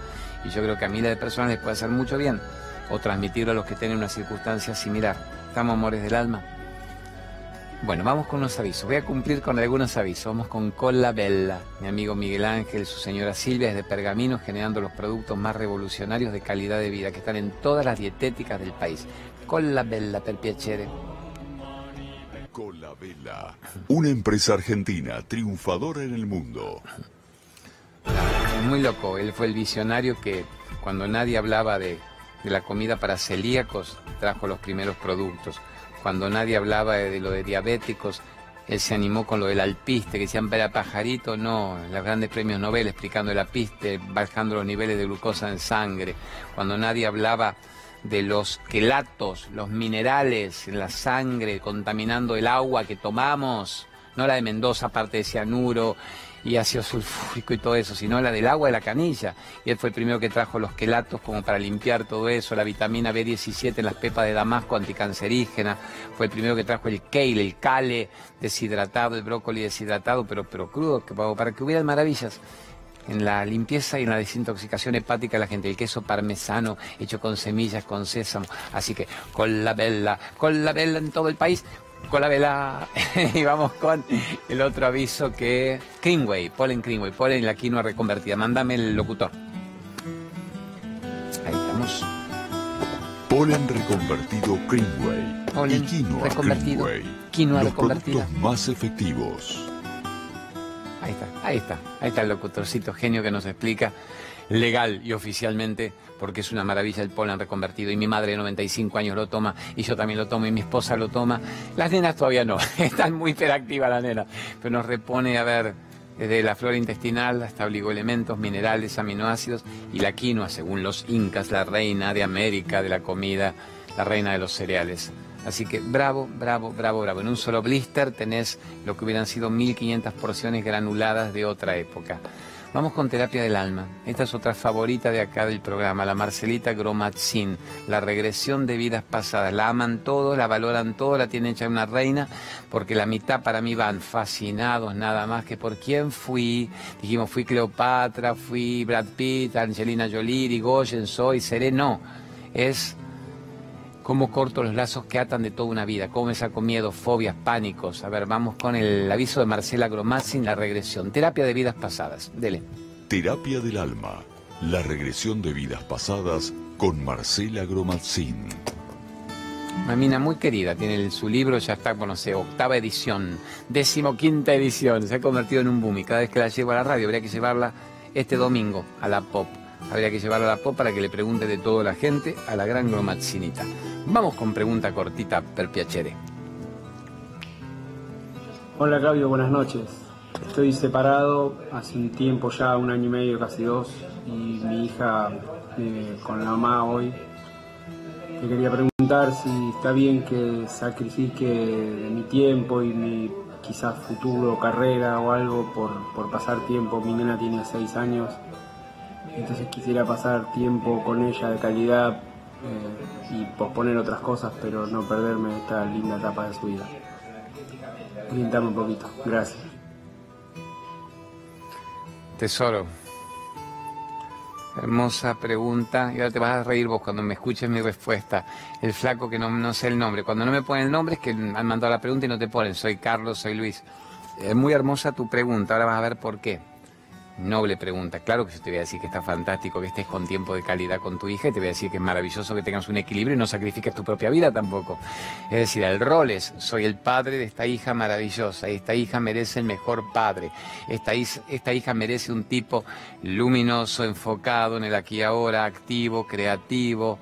Y yo creo que a miles de personas les puede hacer mucho bien o transmitirlo a los que tienen una circunstancia similar. Estamos amores del alma. Bueno, vamos con unos avisos. Voy a cumplir con algunos avisos. Vamos con Cola Bella. Mi amigo Miguel Ángel, su señora Silvia es de Pergamino, generando los productos más revolucionarios de calidad de vida que están en todas las dietéticas del país. Cola Bella, per una empresa argentina triunfadora en el mundo. Muy loco, él fue el visionario que cuando nadie hablaba de, la comida para celíacos, trajo los primeros productos. Cuando nadie hablaba de, lo de diabéticos, él se animó con lo del alpiste, que decían para pajarito, no, los grandes premios Nobel explicando el alpiste, bajando los niveles de glucosa en sangre, cuando nadie hablaba de los quelatos, los minerales en la sangre, contaminando el agua que tomamos, no la de Mendoza, aparte de cianuro y ácido sulfúrico y todo eso, sino la del agua de la canilla. Y él fue el primero que trajo los quelatos como para limpiar todo eso, la vitamina B17 en las pepas de Damasco anticancerígena, fue el primero que trajo el kale, el kale deshidratado, el brócoli deshidratado, pero, pero crudo, que, para que hubiera maravillas en la limpieza y en la desintoxicación hepática de la gente. El queso parmesano hecho con semillas, con sésamo. Así que con la vela, con la vela en todo el país con la vela (laughs) y vamos con el otro aviso que Greenway, polen Greenway, polen la quinoa reconvertida. Mándame el locutor. Ahí estamos. Polen reconvertido Greenway. Polen y quinoa reconvertido. Quinoa Los reconvertida. productos más efectivos. Ahí está, ahí está, ahí está el locutorcito genio que nos explica legal y oficialmente, porque es una maravilla el polen reconvertido. Y mi madre de 95 años lo toma, y yo también lo tomo, y mi esposa lo toma. Las nenas todavía no, (laughs) están muy hiperactivas las nenas, pero nos repone a ver desde la flora intestinal hasta oligoelementos, minerales, aminoácidos y la quinoa, según los incas, la reina de América de la comida, la reina de los cereales. Así que bravo, bravo, bravo, bravo. En un solo blister tenés lo que hubieran sido 1500 porciones granuladas de otra época. Vamos con terapia del alma. Esta es otra favorita de acá del programa, la Marcelita Gromatzin, la regresión de vidas pasadas. La aman todo, la valoran todo, la tienen hecha una reina, porque la mitad para mí van fascinados nada más que por quién fui. Dijimos, fui Cleopatra, fui Brad Pitt, Angelina Jolie, Goyen, soy, seré. No, es cómo corto los lazos que atan de toda una vida, cómo me saco miedo, fobias, pánicos. A ver, vamos con el aviso de Marcela Gromazin, la regresión, terapia de vidas pasadas. Dele. Terapia del alma, la regresión de vidas pasadas con Marcela Gromazin. Mamina muy querida, tiene su libro, ya está, bueno, sé, octava edición, decimoquinta edición, se ha convertido en un boom y cada vez que la llevo a la radio habría que llevarla este domingo a la pop. Habría que llevarla a la pop para que le pregunte de todo la gente a la gran Gromazzinita. Vamos con pregunta cortita per piacere. Hola Claudio, buenas noches. Estoy separado hace un tiempo ya, un año y medio, casi dos, y mi hija vive con la mamá hoy. Te quería preguntar si está bien que sacrifique mi tiempo y mi quizás futuro, carrera o algo por, por pasar tiempo. Mi nena tiene seis años, entonces quisiera pasar tiempo con ella de calidad eh, y posponer otras cosas, pero no perderme esta linda etapa de su vida. Orientarme un poquito. Gracias. Tesoro. Hermosa pregunta. Y ahora te vas a reír vos cuando me escuches mi respuesta. El flaco que no, no sé el nombre. Cuando no me ponen el nombre es que han mandado la pregunta y no te ponen. Soy Carlos, soy Luis. Es muy hermosa tu pregunta. Ahora vas a ver por qué. Noble pregunta. Claro que yo te voy a decir que está fantástico que estés con tiempo de calidad con tu hija y te voy a decir que es maravilloso que tengas un equilibrio y no sacrifiques tu propia vida tampoco. Es decir, el rol es, soy el padre de esta hija maravillosa y esta hija merece el mejor padre. Esta, esta hija merece un tipo luminoso, enfocado en el aquí y ahora, activo, creativo,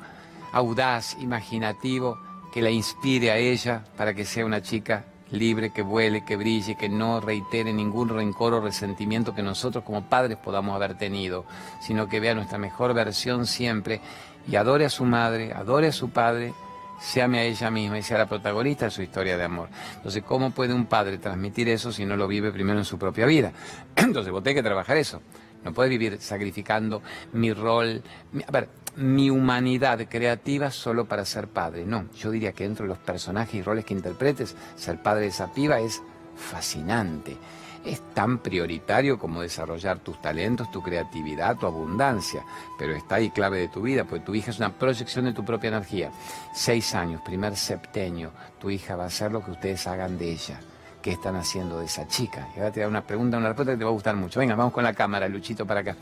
audaz, imaginativo, que la inspire a ella para que sea una chica libre, que vuele, que brille, que no reitere ningún rencor o resentimiento que nosotros como padres podamos haber tenido, sino que vea nuestra mejor versión siempre y adore a su madre, adore a su padre, se ame a ella misma y sea la protagonista de su historia de amor. Entonces, ¿cómo puede un padre transmitir eso si no lo vive primero en su propia vida? (clears throat) Entonces, vos tenés que trabajar eso. No puedes vivir sacrificando mi rol. a ver, mi humanidad creativa solo para ser padre. No, yo diría que dentro de los personajes y roles que interpretes, ser padre de esa piba es fascinante. Es tan prioritario como desarrollar tus talentos, tu creatividad, tu abundancia, pero está ahí clave de tu vida, porque tu hija es una proyección de tu propia energía. Seis años, primer septenio, tu hija va a hacer lo que ustedes hagan de ella. ¿Qué están haciendo de esa chica? Y ahora te da una pregunta, una respuesta que te va a gustar mucho. Venga, vamos con la cámara, Luchito, para acá.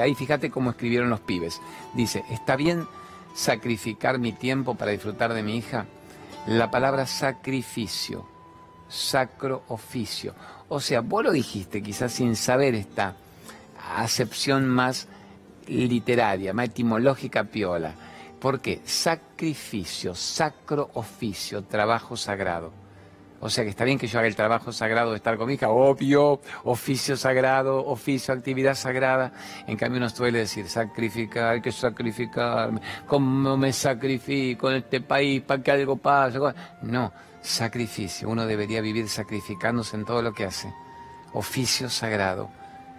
Ahí fíjate cómo escribieron los pibes. Dice, ¿está bien sacrificar mi tiempo para disfrutar de mi hija? La palabra sacrificio, sacro oficio. O sea, vos lo dijiste quizás sin saber esta acepción más literaria, más etimológica piola. ¿Por qué? Sacrificio, sacro oficio, trabajo sagrado. O sea que está bien que yo haga el trabajo sagrado de estar con mi hija, obvio, oficio sagrado, oficio, actividad sagrada. En cambio uno suele decir, sacrificar, hay que sacrificarme, ¿cómo me sacrifico en este país para que algo pase? No, sacrificio, uno debería vivir sacrificándose en todo lo que hace. Oficio sagrado.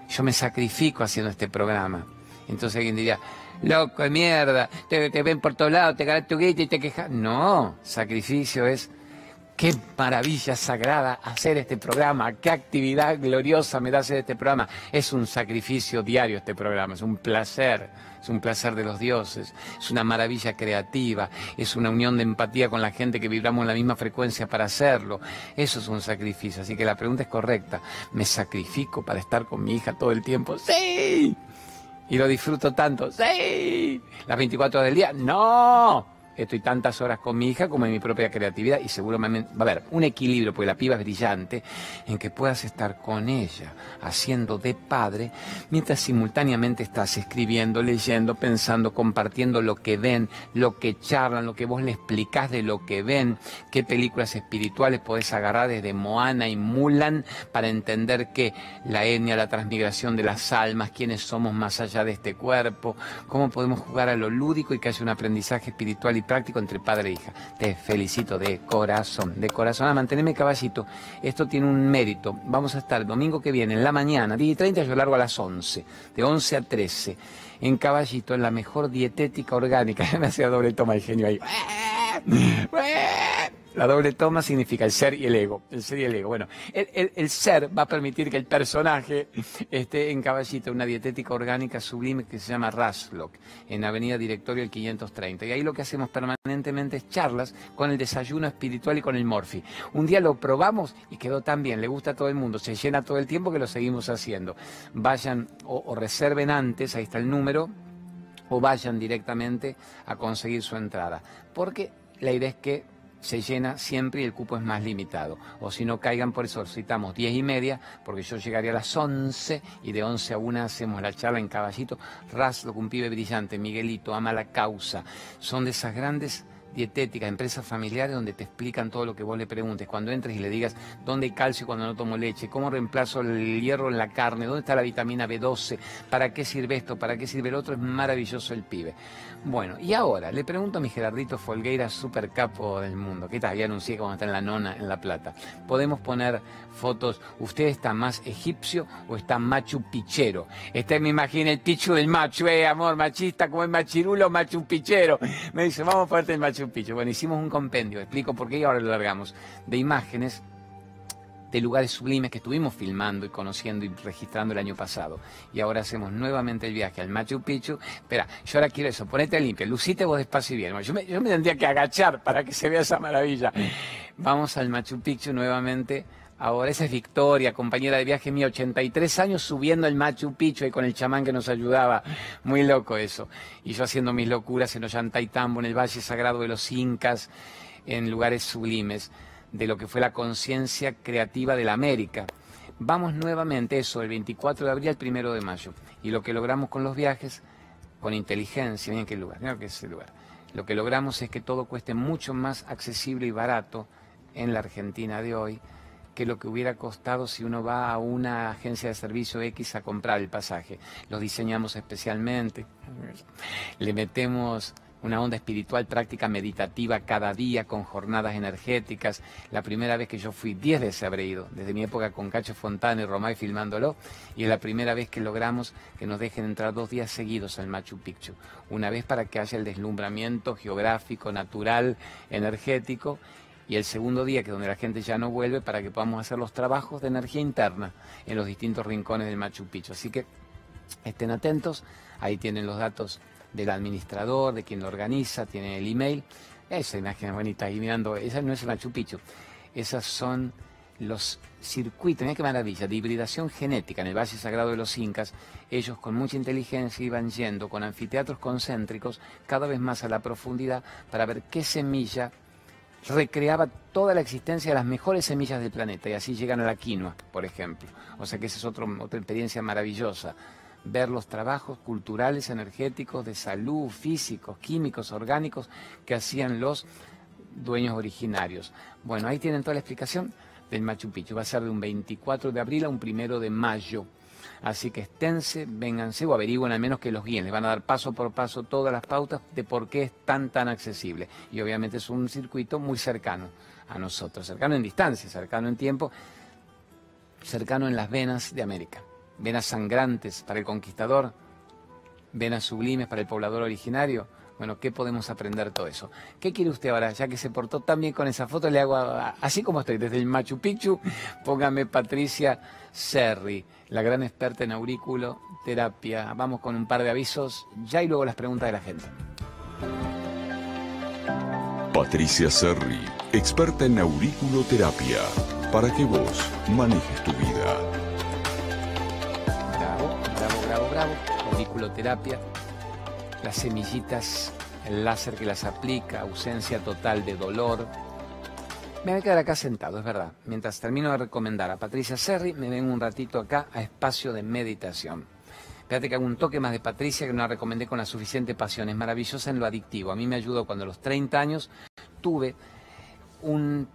Yo me sacrifico haciendo este programa. Entonces alguien diría, loco de mierda, te, ven por todos lados, te ganas tu guita y te quejas. No, sacrificio es Qué maravilla sagrada hacer este programa, qué actividad gloriosa me da hacer este programa. Es un sacrificio diario este programa, es un placer, es un placer de los dioses, es una maravilla creativa, es una unión de empatía con la gente que vibramos en la misma frecuencia para hacerlo. Eso es un sacrificio, así que la pregunta es correcta. ¿Me sacrifico para estar con mi hija todo el tiempo? Sí. ¿Y lo disfruto tanto? Sí. ¿Las 24 horas del día? No estoy tantas horas con mi hija como en mi propia creatividad y seguramente va a haber un equilibrio, porque la piba es brillante, en que puedas estar con ella haciendo de padre mientras simultáneamente estás escribiendo, leyendo, pensando, compartiendo lo que ven, lo que charlan, lo que vos le explicás de lo que ven, qué películas espirituales podés agarrar desde Moana y Mulan para entender que la etnia, la transmigración de las almas, quiénes somos más allá de este cuerpo, cómo podemos jugar a lo lúdico y que haya un aprendizaje espiritual y práctico entre padre e hija. Te felicito de corazón, de corazón. A mantenerme caballito. Esto tiene un mérito. Vamos a estar el domingo que viene, en la mañana, 10 y 30, yo largo a las 11, de 11 a 13, en caballito, en la mejor dietética orgánica. (laughs) Me hacía doble toma de genio ahí. (laughs) (laughs) La doble toma significa el ser y el ego. El ser y el ego. Bueno, el, ser va a permitir que el personaje esté en caballito, una dietética orgánica sublime que se llama Raslock, en Avenida Directorio el 530. Y ahí lo que hacemos permanentemente es charlas con el desayuno espiritual y con el morfi. Un día lo probamos y quedó tan bien, le gusta a todo el mundo, se llena todo el tiempo que lo seguimos haciendo. Vayan o, o reserven antes, ahí está el número, o vayan directamente a conseguir su entrada. Porque la idea es que se llena siempre y el cupo es más limitado. O si no caigan, por eso citamos 10 y media, porque yo llegaría a las 11 y de 11 a 1 hacemos la charla en Caballito. Raslo, un pibe brillante, Miguelito, ama la causa. Son de esas grandes dietética, empresas familiares donde te explican todo lo que vos le preguntes. Cuando entres y le digas dónde hay calcio cuando no tomo leche, cómo reemplazo el hierro en la carne, dónde está la vitamina B12, para qué sirve esto, para qué sirve el otro, es maravilloso el pibe. Bueno, y ahora le pregunto a mi Gerardito Folgueira, super capo del mundo, que todavía anuncié cuando está en la nona, en La Plata. Podemos poner fotos, ¿usted está más egipcio o está machu pichero? Este me imagina el pichu del macho, eh, amor, machista como el machirulo, machu pichero. Me dice, vamos a ponerte el machu pichu. Bueno, hicimos un compendio, explico por qué y ahora lo largamos, de imágenes de lugares sublimes que estuvimos filmando y conociendo y registrando el año pasado. Y ahora hacemos nuevamente el viaje al Machu Picchu. Espera, yo ahora quiero eso, ponete limpio, lucite vos despacio y bien. Yo me, yo me tendría que agachar para que se vea esa maravilla. Vamos al Machu Picchu nuevamente. Ahora esa es Victoria, compañera de viaje mía, 83 años subiendo el Machu Picchu y con el chamán que nos ayudaba. Muy loco eso. Y yo haciendo mis locuras en Ollantaytambo, en el Valle Sagrado de los Incas, en lugares sublimes de lo que fue la conciencia creativa de la América. Vamos nuevamente eso, el 24 de abril al 1 de mayo. Y lo que logramos con los viajes, con inteligencia, ¿en qué lugar? Mira que es el lugar. Lo que logramos es que todo cueste mucho más accesible y barato en la Argentina de hoy que lo que hubiera costado si uno va a una agencia de servicio X a comprar el pasaje. Los diseñamos especialmente, le metemos una onda espiritual, práctica meditativa cada día con jornadas energéticas. La primera vez que yo fui, diez veces habré ido, desde mi época con Cacho Fontana y Romay filmándolo, y es la primera vez que logramos que nos dejen entrar dos días seguidos al Machu Picchu. Una vez para que haya el deslumbramiento geográfico, natural, energético, y el segundo día, que es donde la gente ya no vuelve, para que podamos hacer los trabajos de energía interna en los distintos rincones del Machu Picchu. Así que estén atentos, ahí tienen los datos del administrador, de quien lo organiza, tiene el email. Esa imagen es bonita, ahí mirando, esa no es Machu Picchu, esas son los circuitos, mira qué maravilla, de hibridación genética en el Valle Sagrado de los Incas, ellos con mucha inteligencia iban yendo con anfiteatros concéntricos cada vez más a la profundidad para ver qué semilla recreaba toda la existencia de las mejores semillas del planeta y así llegan a la quinoa, por ejemplo. O sea que esa es otra experiencia maravillosa ver los trabajos culturales, energéticos, de salud, físicos, químicos, orgánicos que hacían los dueños originarios. Bueno, ahí tienen toda la explicación del Machu Picchu. Va a ser de un 24 de abril a un primero de mayo. Así que esténse, vénganse o averigüen al menos que los guíen. Les van a dar paso por paso todas las pautas de por qué es tan, tan accesible. Y obviamente es un circuito muy cercano a nosotros, cercano en distancia, cercano en tiempo, cercano en las venas de América venas sangrantes para el conquistador, venas sublimes para el poblador originario. Bueno, ¿qué podemos aprender de todo eso? ¿Qué quiere usted ahora? Ya que se portó tan bien con esa foto, le hago así como estoy, desde el Machu Picchu, póngame Patricia Serri, la gran experta en aurículo terapia. Vamos con un par de avisos ya y luego las preguntas de la gente. Patricia Serri, experta en auriculoterapia, para que vos manejes tu vida. Las semillitas, el láser que las aplica, ausencia total de dolor. Me voy a quedar acá sentado, es verdad. Mientras termino de recomendar a Patricia Serri, me vengo un ratito acá a espacio de meditación. Fíjate que hago un toque más de Patricia que no la recomendé con la suficiente pasión. Es maravillosa en lo adictivo. A mí me ayudó cuando a los 30 años tuve un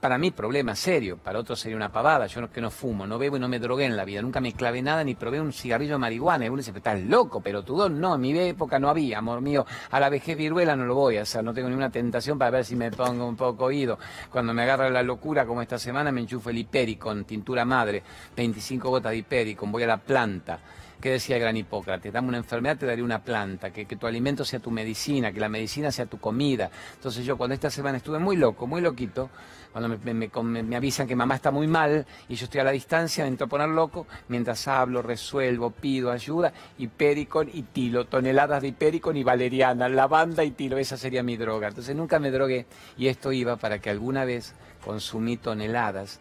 para mí problema serio, para otros sería una pavada, yo no, que no fumo, no bebo y no me drogué en la vida, nunca me clavé nada ni probé un cigarrillo de marihuana, y uno dice, estás loco, pero tú no, en mi época no había, amor mío, a la vejez viruela no lo voy a hacer, no tengo ninguna tentación para ver si me pongo un poco oído, cuando me agarra la locura como esta semana me enchufo el hipericon, tintura madre, 25 gotas de hipericon, voy a la planta, ¿Qué decía el gran Hipócrates? Dame una enfermedad, te daré una planta, que, que, tu alimento sea tu medicina, que la medicina sea tu comida. Entonces yo cuando esta semana estuve muy loco, muy loquito, cuando me, me, avisan que mamá está muy mal y yo estoy a la distancia, me entro a poner loco, mientras hablo, resuelvo, pido ayuda, hipericon y tilo, toneladas de hipericon y valeriana, lavanda y tilo, esa sería mi droga. Entonces nunca me drogué y esto iba para que alguna vez consumí toneladas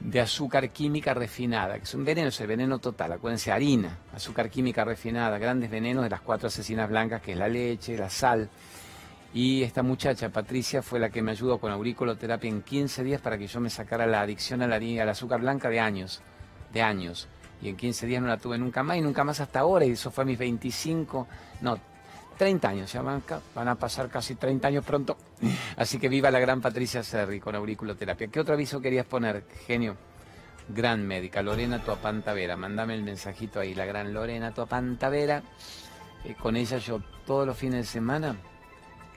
de azúcar química refinada, que es un veneno, es el veneno total, acuérdense, harina, azúcar química refinada, grandes venenos de las cuatro asesinas blancas, que es la leche, la sal. Y esta muchacha, Patricia, fue la que me ayudó con auriculoterapia en 15 días para que yo me sacara la adicción a la harina, al azúcar blanca de años, de años. Y en 15 días no la tuve nunca más y nunca más hasta ahora, y eso fue a mis 25, no, 30 años, ya van, a pasar casi 30 años pronto. Así que viva la gran Patricia Serri con auriculoterapia. ¿Qué otro aviso querías poner, genio? Gran médica, Lorena Tuapantavera. Mándame el mensajito ahí, la gran Lorena Tuapantavera. Eh, con ella yo todos los fines de semana.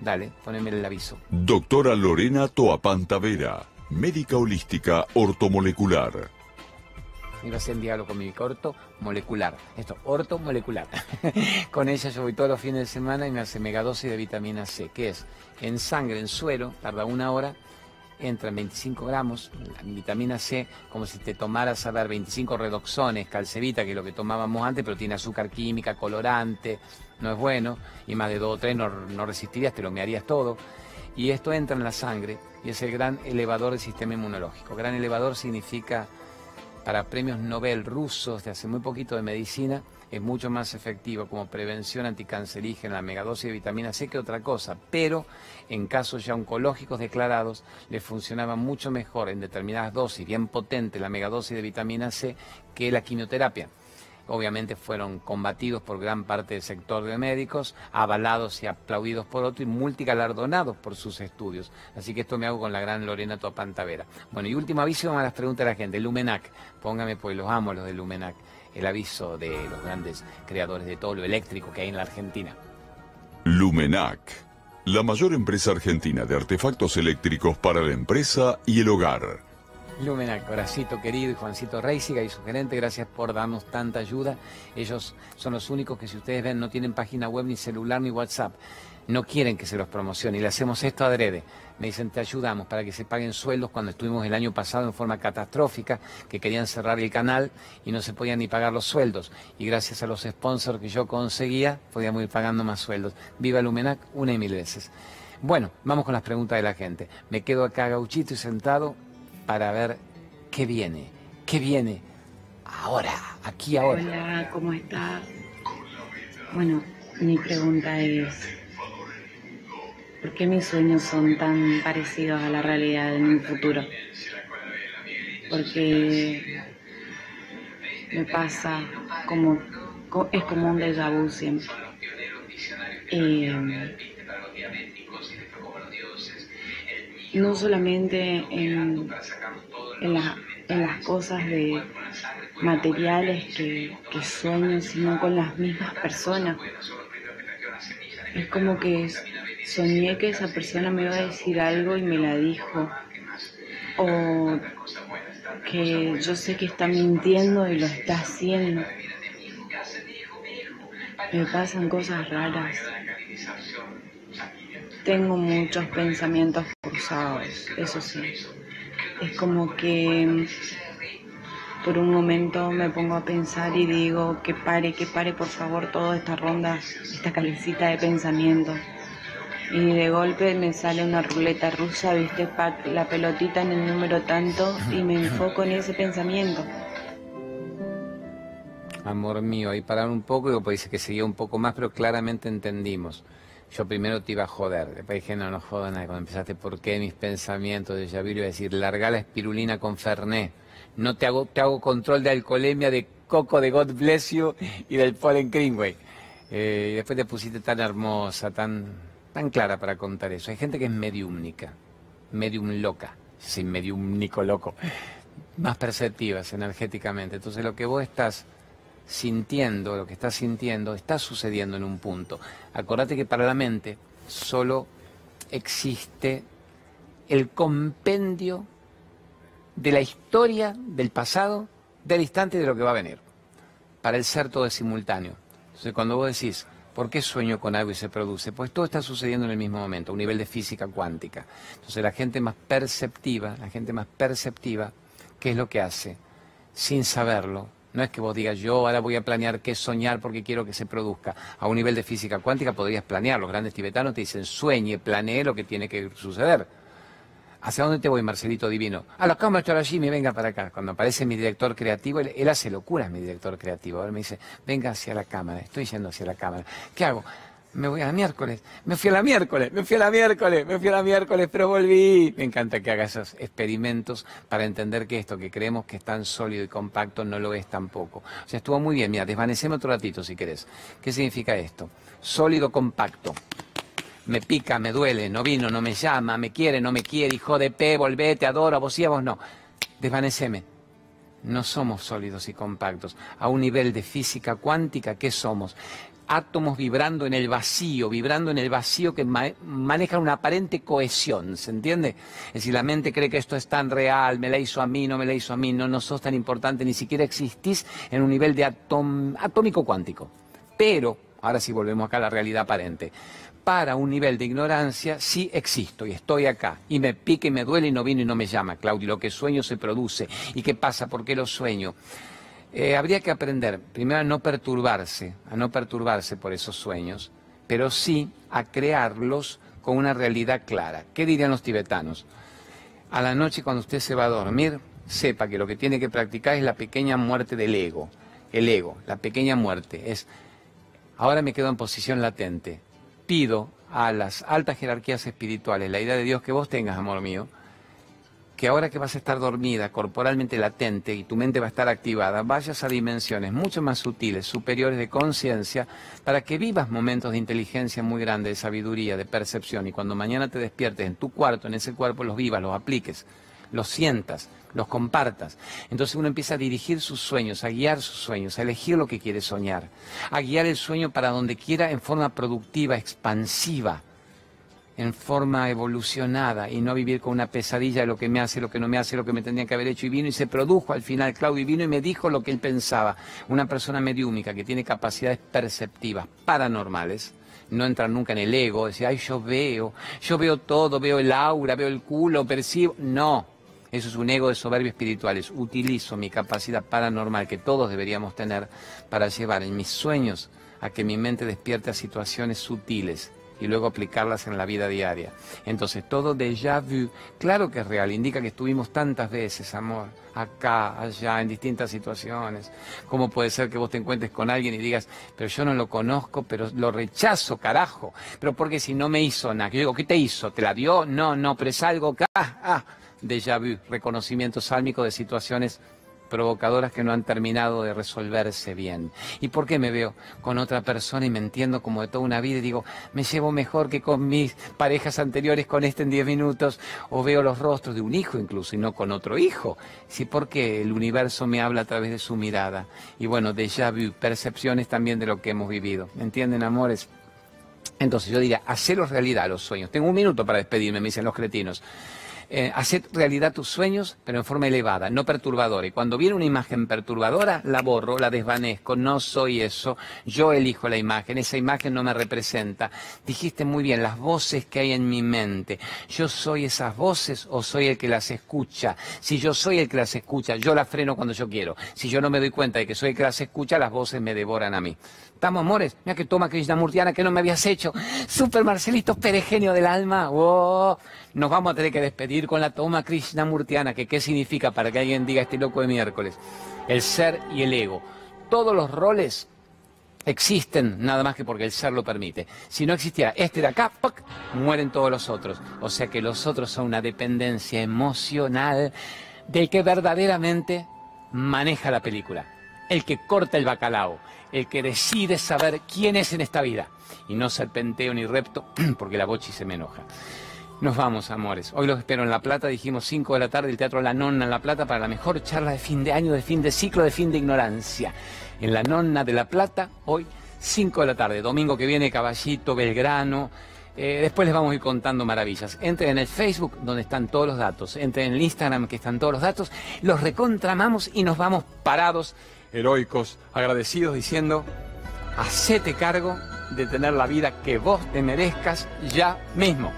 Dale, poneme el aviso. Doctora Lorena Toapantavera, médica holística ortomolecular iba a ser en diálogo con mi corto molecular. Esto, orto molecular. (laughs) con ella yo voy todos los fines de semana y me hace megadosis de vitamina C, que es en sangre, en suero, tarda una hora, entra en 25 gramos, vitamina C, como si te tomaras a ver 25 redoxones, calcevita, que es lo que tomábamos antes, pero tiene azúcar química, colorante, no es bueno, y más de dos o tres no, no resistirías, te lo mearías todo. Y esto entra en la sangre y es el gran elevador del sistema inmunológico. Gran elevador significa para premios Nobel rusos de hace muy poquito de medicina es mucho más efectivo como prevención anticancerígena la megadosis de vitamina C que otra cosa, pero en casos ya oncológicos declarados le funcionaba mucho mejor en determinadas dosis bien potente la megadosis de vitamina C que la quimioterapia obviamente fueron combatidos por gran parte del sector de médicos, avalados y aplaudidos por otro y multigalardonados por sus estudios. Así que esto me hago con la gran Lorena Topantavera. Bueno, y último aviso a las preguntas de la gente. Lumenac, póngame pues los amo los de Lumenac, el aviso de los grandes creadores de todo lo eléctrico que hay en la Argentina. Lumenac, la mayor empresa argentina de artefactos eléctricos para la empresa y el hogar Lumenac, Horacito querido y Juancito Reisiga y su gerente, gracias por darnos tanta ayuda. Ellos son los únicos que si ustedes ven no tienen página web ni celular ni WhatsApp. No quieren que se los promocione y le hacemos esto adrede. Me dicen, te ayudamos para que se paguen sueldos cuando estuvimos el año pasado en forma catastrófica, que querían cerrar el canal y no se podían ni pagar los sueldos. Y gracias a los sponsors que yo conseguía, podíamos ir pagando más sueldos. Viva Lumenac una y mil veces. Bueno, vamos con las preguntas de la gente. Me quedo acá gauchito y sentado para ver qué viene, qué viene ahora, aquí ahora. Hola, ¿cómo estás? Bueno, mi pregunta es, ¿por qué mis sueños son tan parecidos a la realidad en mi futuro? Porque me pasa como, es como un déjà vu siempre. No solamente en, las cosas de materiales que, sueño, sino con las mismas personas. Es como que soñé que esa persona me iba a decir algo y me la dijo. O que yo sé que está mintiendo y lo está haciendo. Me pasan cosas raras. Tengo muchos pensamientos eso sí. Es como que por un momento me pongo a pensar y digo que pare, que pare por favor toda esta ronda, esta calecita de pensamientos. Y de golpe me sale una ruleta rusa, viste, la pelotita en el número tanto y me enfoco en ese pensamiento. Amor mío, ahí parar un poco y dice que seguía un poco más, pero claramente entendimos. Yo primero te iba a joder, después dije, no, no joda nada. Cuando empezaste, ¿por qué mis pensamientos de Yaviru? Iba a decir, larga la espirulina con Fernet. No te hago, te hago control de alcoholemia, de coco, de God Bless You y del Polen Greenway. Eh, y después te pusiste tan hermosa, tan, tan clara para contar eso. Hay gente que es mediumnica, medium loca, sin mediumnico loco, más perceptivas energéticamente. Entonces lo que vos estás sintiendo, lo que estás sintiendo, está sucediendo en un punto. Acordate que para la mente solo existe el compendio de la historia del pasado, del instante y de lo que va a venir. Para el ser todo es simultáneo. Entonces cuando vos decís, ¿por qué sueño con algo y se produce? Pues todo está sucediendo en el mismo momento, a un nivel de física cuántica. Entonces la gente más perceptiva, la gente más perceptiva, ¿qué es lo que hace? Sin saberlo, no es que vos digas, yo ahora voy a planear qué soñar porque quiero que se produzca. A un nivel de física cuántica podrías planear. Los grandes tibetanos te dicen, sueñe, planee lo que tiene que suceder. ¿Hacia dónde te voy, Marcelito Divino? A la cámara me venga para acá. Cuando aparece mi director creativo, él, hace locuras, mi director creativo. Él me dice, venga hacia la cámara, estoy yendo hacia la cámara. ¿Qué hago? Me voy a la miércoles, me fui a la miércoles, me fui a la miércoles, me fui a la miércoles, pero volví. Me encanta que haga esos experimentos para entender que esto que creemos que es tan sólido y compacto no lo es tampoco. O sea, estuvo muy bien. Mira, desvaneceme otro ratito si querés. ¿Qué significa esto? Sólido, compacto. Me pica, me duele, no vino, no me llama, me quiere, no me quiere, hijo de P, volvete, adoro, a vos sí, a vos no. Desvaneceme. No somos sólidos y compactos. A un nivel de física cuántica, ¿qué somos? Átomos vibrando en el vacío, vibrando en el vacío que manejan una aparente cohesión, ¿se entiende? Es decir, la mente cree que esto es tan real, me la hizo a mí, no me la hizo a mí, no, no sos tan importante, ni siquiera existís en un nivel de atómico cuántico. Pero, ahora sí volvemos acá a la realidad aparente, para un nivel de ignorancia sí existo y estoy acá y me pica y me duele y no vino y no me llama, Claudio, lo que sueño se produce. ¿Y qué pasa? ¿Por qué lo sueño? Eh, habría que aprender, primero, a no perturbarse, a no perturbarse por esos sueños, pero sí a crearlos con una realidad clara. ¿Qué dirían los tibetanos? A la noche cuando usted se va a dormir, sepa que lo que tiene que practicar es la pequeña muerte del ego. El ego, la pequeña muerte, es, ahora me quedo en posición latente. Pido a las altas jerarquías espirituales la idea de Dios que vos tengas, amor mío, que ahora que vas a estar dormida, corporalmente latente y tu mente va a estar activada, vayas a dimensiones mucho más sutiles, superiores de conciencia, para que vivas momentos de inteligencia muy grande, de sabiduría, de percepción, y cuando mañana te despiertes en tu cuarto, en ese cuerpo, los vivas, los apliques, los sientas, los compartas. Entonces uno empieza a dirigir sus sueños, a guiar sus sueños, a elegir lo que quiere soñar, a guiar el sueño para donde quiera en forma productiva, expansiva en forma evolucionada y no vivir con una pesadilla de lo que me hace, lo que no me hace, lo que me tendría que haber hecho. Y vino y se produjo al final, Claudio, y vino y me dijo lo que él pensaba. Una persona mediúmica que tiene capacidades perceptivas, paranormales, no entra nunca en el ego, decir, ay, yo veo, yo veo todo, veo el aura, veo el culo, percibo. No, eso es un ego de soberbia espirituales. Utilizo mi capacidad paranormal que todos deberíamos tener para llevar en mis sueños a que mi mente despierte a situaciones sutiles y luego aplicarlas en la vida diaria. Entonces, todo déjà vu, claro que es real, indica que estuvimos tantas veces, amor, acá, allá, en distintas situaciones. ¿Cómo puede ser que vos te encuentres con alguien y digas, pero yo no lo conozco, pero lo rechazo, carajo? Pero porque si no me hizo nada, yo digo, ¿qué te hizo? ¿Te la dio? No, no, pero es algo que, ah, ah, déjà vu, reconocimiento sálmico de situaciones provocadoras que no han terminado de resolverse bien. ¿Y por qué me veo con otra persona y me entiendo como de toda una vida y digo, me llevo mejor que con mis parejas anteriores con este en 10 minutos? O veo los rostros de un hijo incluso y no con otro hijo. Sí, porque el universo me habla a través de su mirada. Y bueno, déjà vu, percepciones también de lo que hemos vivido. ¿Me entienden, amores? Entonces yo diría, haceros realidad los sueños. Tengo un minuto para despedirme, me dicen los cretinos eh, hacer realidad tus sueños, pero en forma elevada, no perturbadora. Y cuando viene una imagen perturbadora, la borro, la desvanezco, no soy eso, yo elijo la imagen, esa imagen no me representa. Dijiste muy bien, las voces que hay en mi mente, ¿yo soy esas voces o soy el que las escucha? Si yo soy el que las escucha, yo las freno cuando yo quiero. Si yo no me doy cuenta de que soy el que las escucha, las voces me devoran a mí. ¿Estamos, amores? Mira que toma Murtiana que no me habías hecho. Super Marcelito, peregenio del alma. ¡Wow! Nos vamos a tener que despedir con la toma Murtiana, que qué significa para que alguien diga este loco de miércoles. El ser y el ego. Todos los roles existen nada más que porque el ser lo permite. Si no existiera este de acá, mueren todos los otros. O sea que los otros son una dependencia emocional del que verdaderamente maneja la película, el que corta el bacalao, el que decide saber quién es en esta vida y no serpenteo ni repto (clears throat) porque la bochi se me enoja. Nos vamos, amores. Hoy los espero en La Plata, dijimos 5 de la tarde, el Teatro La Nonna en La Plata para la mejor charla de fin de año, de fin de ciclo, de fin de ignorancia. En La Nonna de La Plata, hoy 5 de la tarde. Domingo que viene, Caballito, Belgrano. Eh, después les vamos a ir contando maravillas. Entren en el Facebook, donde están todos los datos. Entren en el Instagram, que están todos los datos. Los recontramamos y nos vamos parados heroicos, agradecidos, diciendo, hacete cargo de tener la vida que vos te merezcas ya mismo.